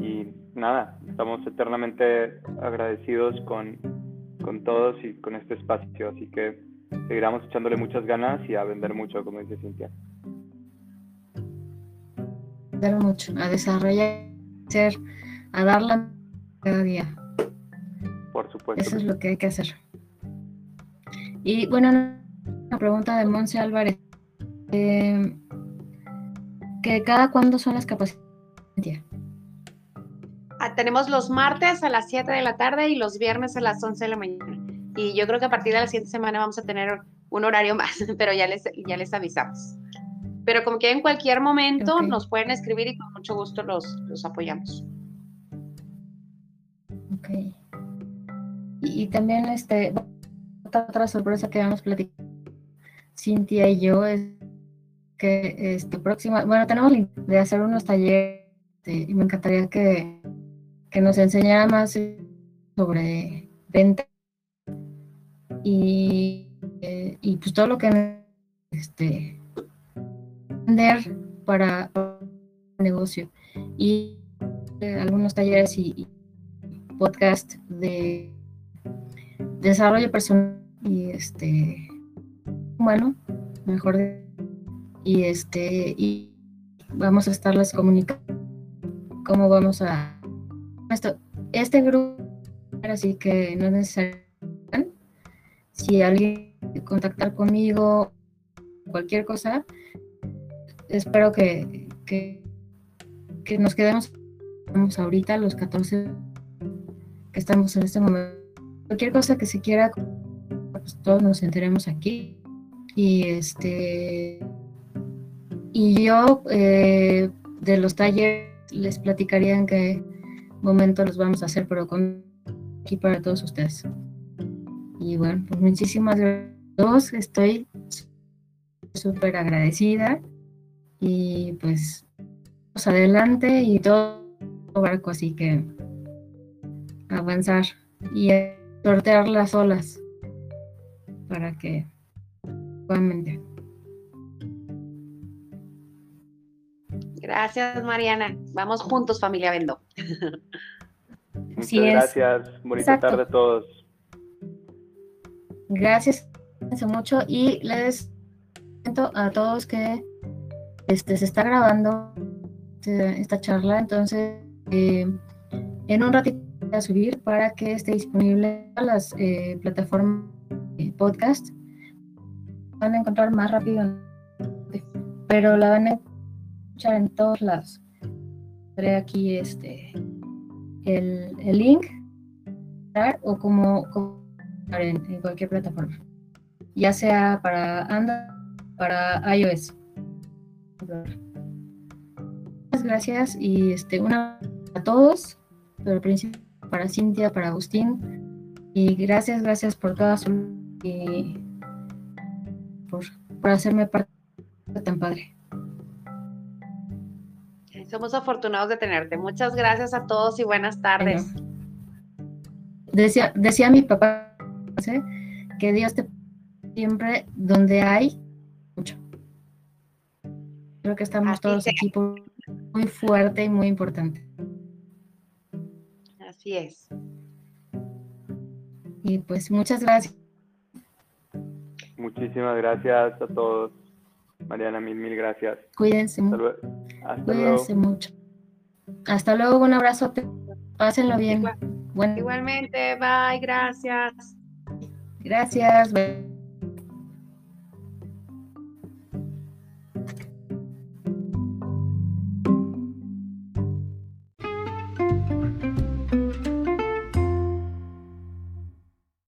S3: y nada, estamos eternamente agradecidos con, con todos y con este espacio, así que seguiremos echándole muchas ganas y a vender mucho, como dice Cintia.
S1: Vender mucho, a desarrollar, a darla cada día.
S3: Por supuesto.
S1: Eso es lo que hay que hacer. Y bueno, una pregunta de Monse Álvarez. Eh, ¿Que cada cuándo son las capacidades?
S2: Ah, tenemos los martes a las 7 de la tarde y los viernes a las 11 de la mañana. Y yo creo que a partir de la siguiente semana vamos a tener un horario más, pero ya les, ya les avisamos. Pero como que en cualquier momento nos pueden escribir y con mucho gusto los, los apoyamos.
S1: Ok. Y, también este, otra, sorpresa que vamos a platicar, Cintia y yo, es que este próxima, bueno, tenemos de hacer unos talleres este, y me encantaría que, que nos enseñara más sobre venta y, eh, y pues todo lo que este vender para, negocio y eh, algunos talleres y, podcast de desarrollo personal y este bueno mejor y este y vamos a estarles comunicando cómo vamos a esto. Este grupo así que no es necesario si alguien contactar conmigo cualquier cosa espero que, que, que nos quedemos ahorita los 14 que estamos en este momento. Cualquier cosa que se quiera, pues todos nos enteremos aquí. Y este y yo eh, de los talleres les platicaría en qué momento los vamos a hacer, pero aquí para todos ustedes. Y bueno, pues muchísimas gracias. Estoy súper agradecida y pues adelante y todo barco, así que avanzar y sortear las olas para que puedan
S2: Gracias, Mariana. Vamos juntos, familia Vendo.
S3: Muchas gracias. Bonita tarde a todos.
S1: Gracias mucho y les cuento a todos que este, se está grabando esta charla, entonces eh, en un ratito a subir para que esté disponible en las eh, plataformas de podcast. Van a encontrar más rápido, pero la van a escuchar en todos lados. Haré aquí este el, el link o como, en, cualquier plataforma, ya sea para Android, para iOS. Muchas gracias y este, una a todos, pero para Cintia, para Agustín. Y gracias, gracias por todas y por, por hacerme parte tan padre.
S2: Somos afortunados de tenerte. Muchas gracias a todos y buenas tardes.
S1: decía, decía mi papá que Dios te siempre donde hay mucho. Creo que estamos todos aquí muy fuerte y muy importante.
S2: Así es.
S1: Y pues muchas gracias.
S3: Muchísimas gracias a todos. Mariana, mil, mil gracias.
S1: Cuídense mucho. Cuídense mucho. Hasta luego, un abrazo. Pásenlo bien.
S2: Igualmente, bye, gracias.
S1: Gracias.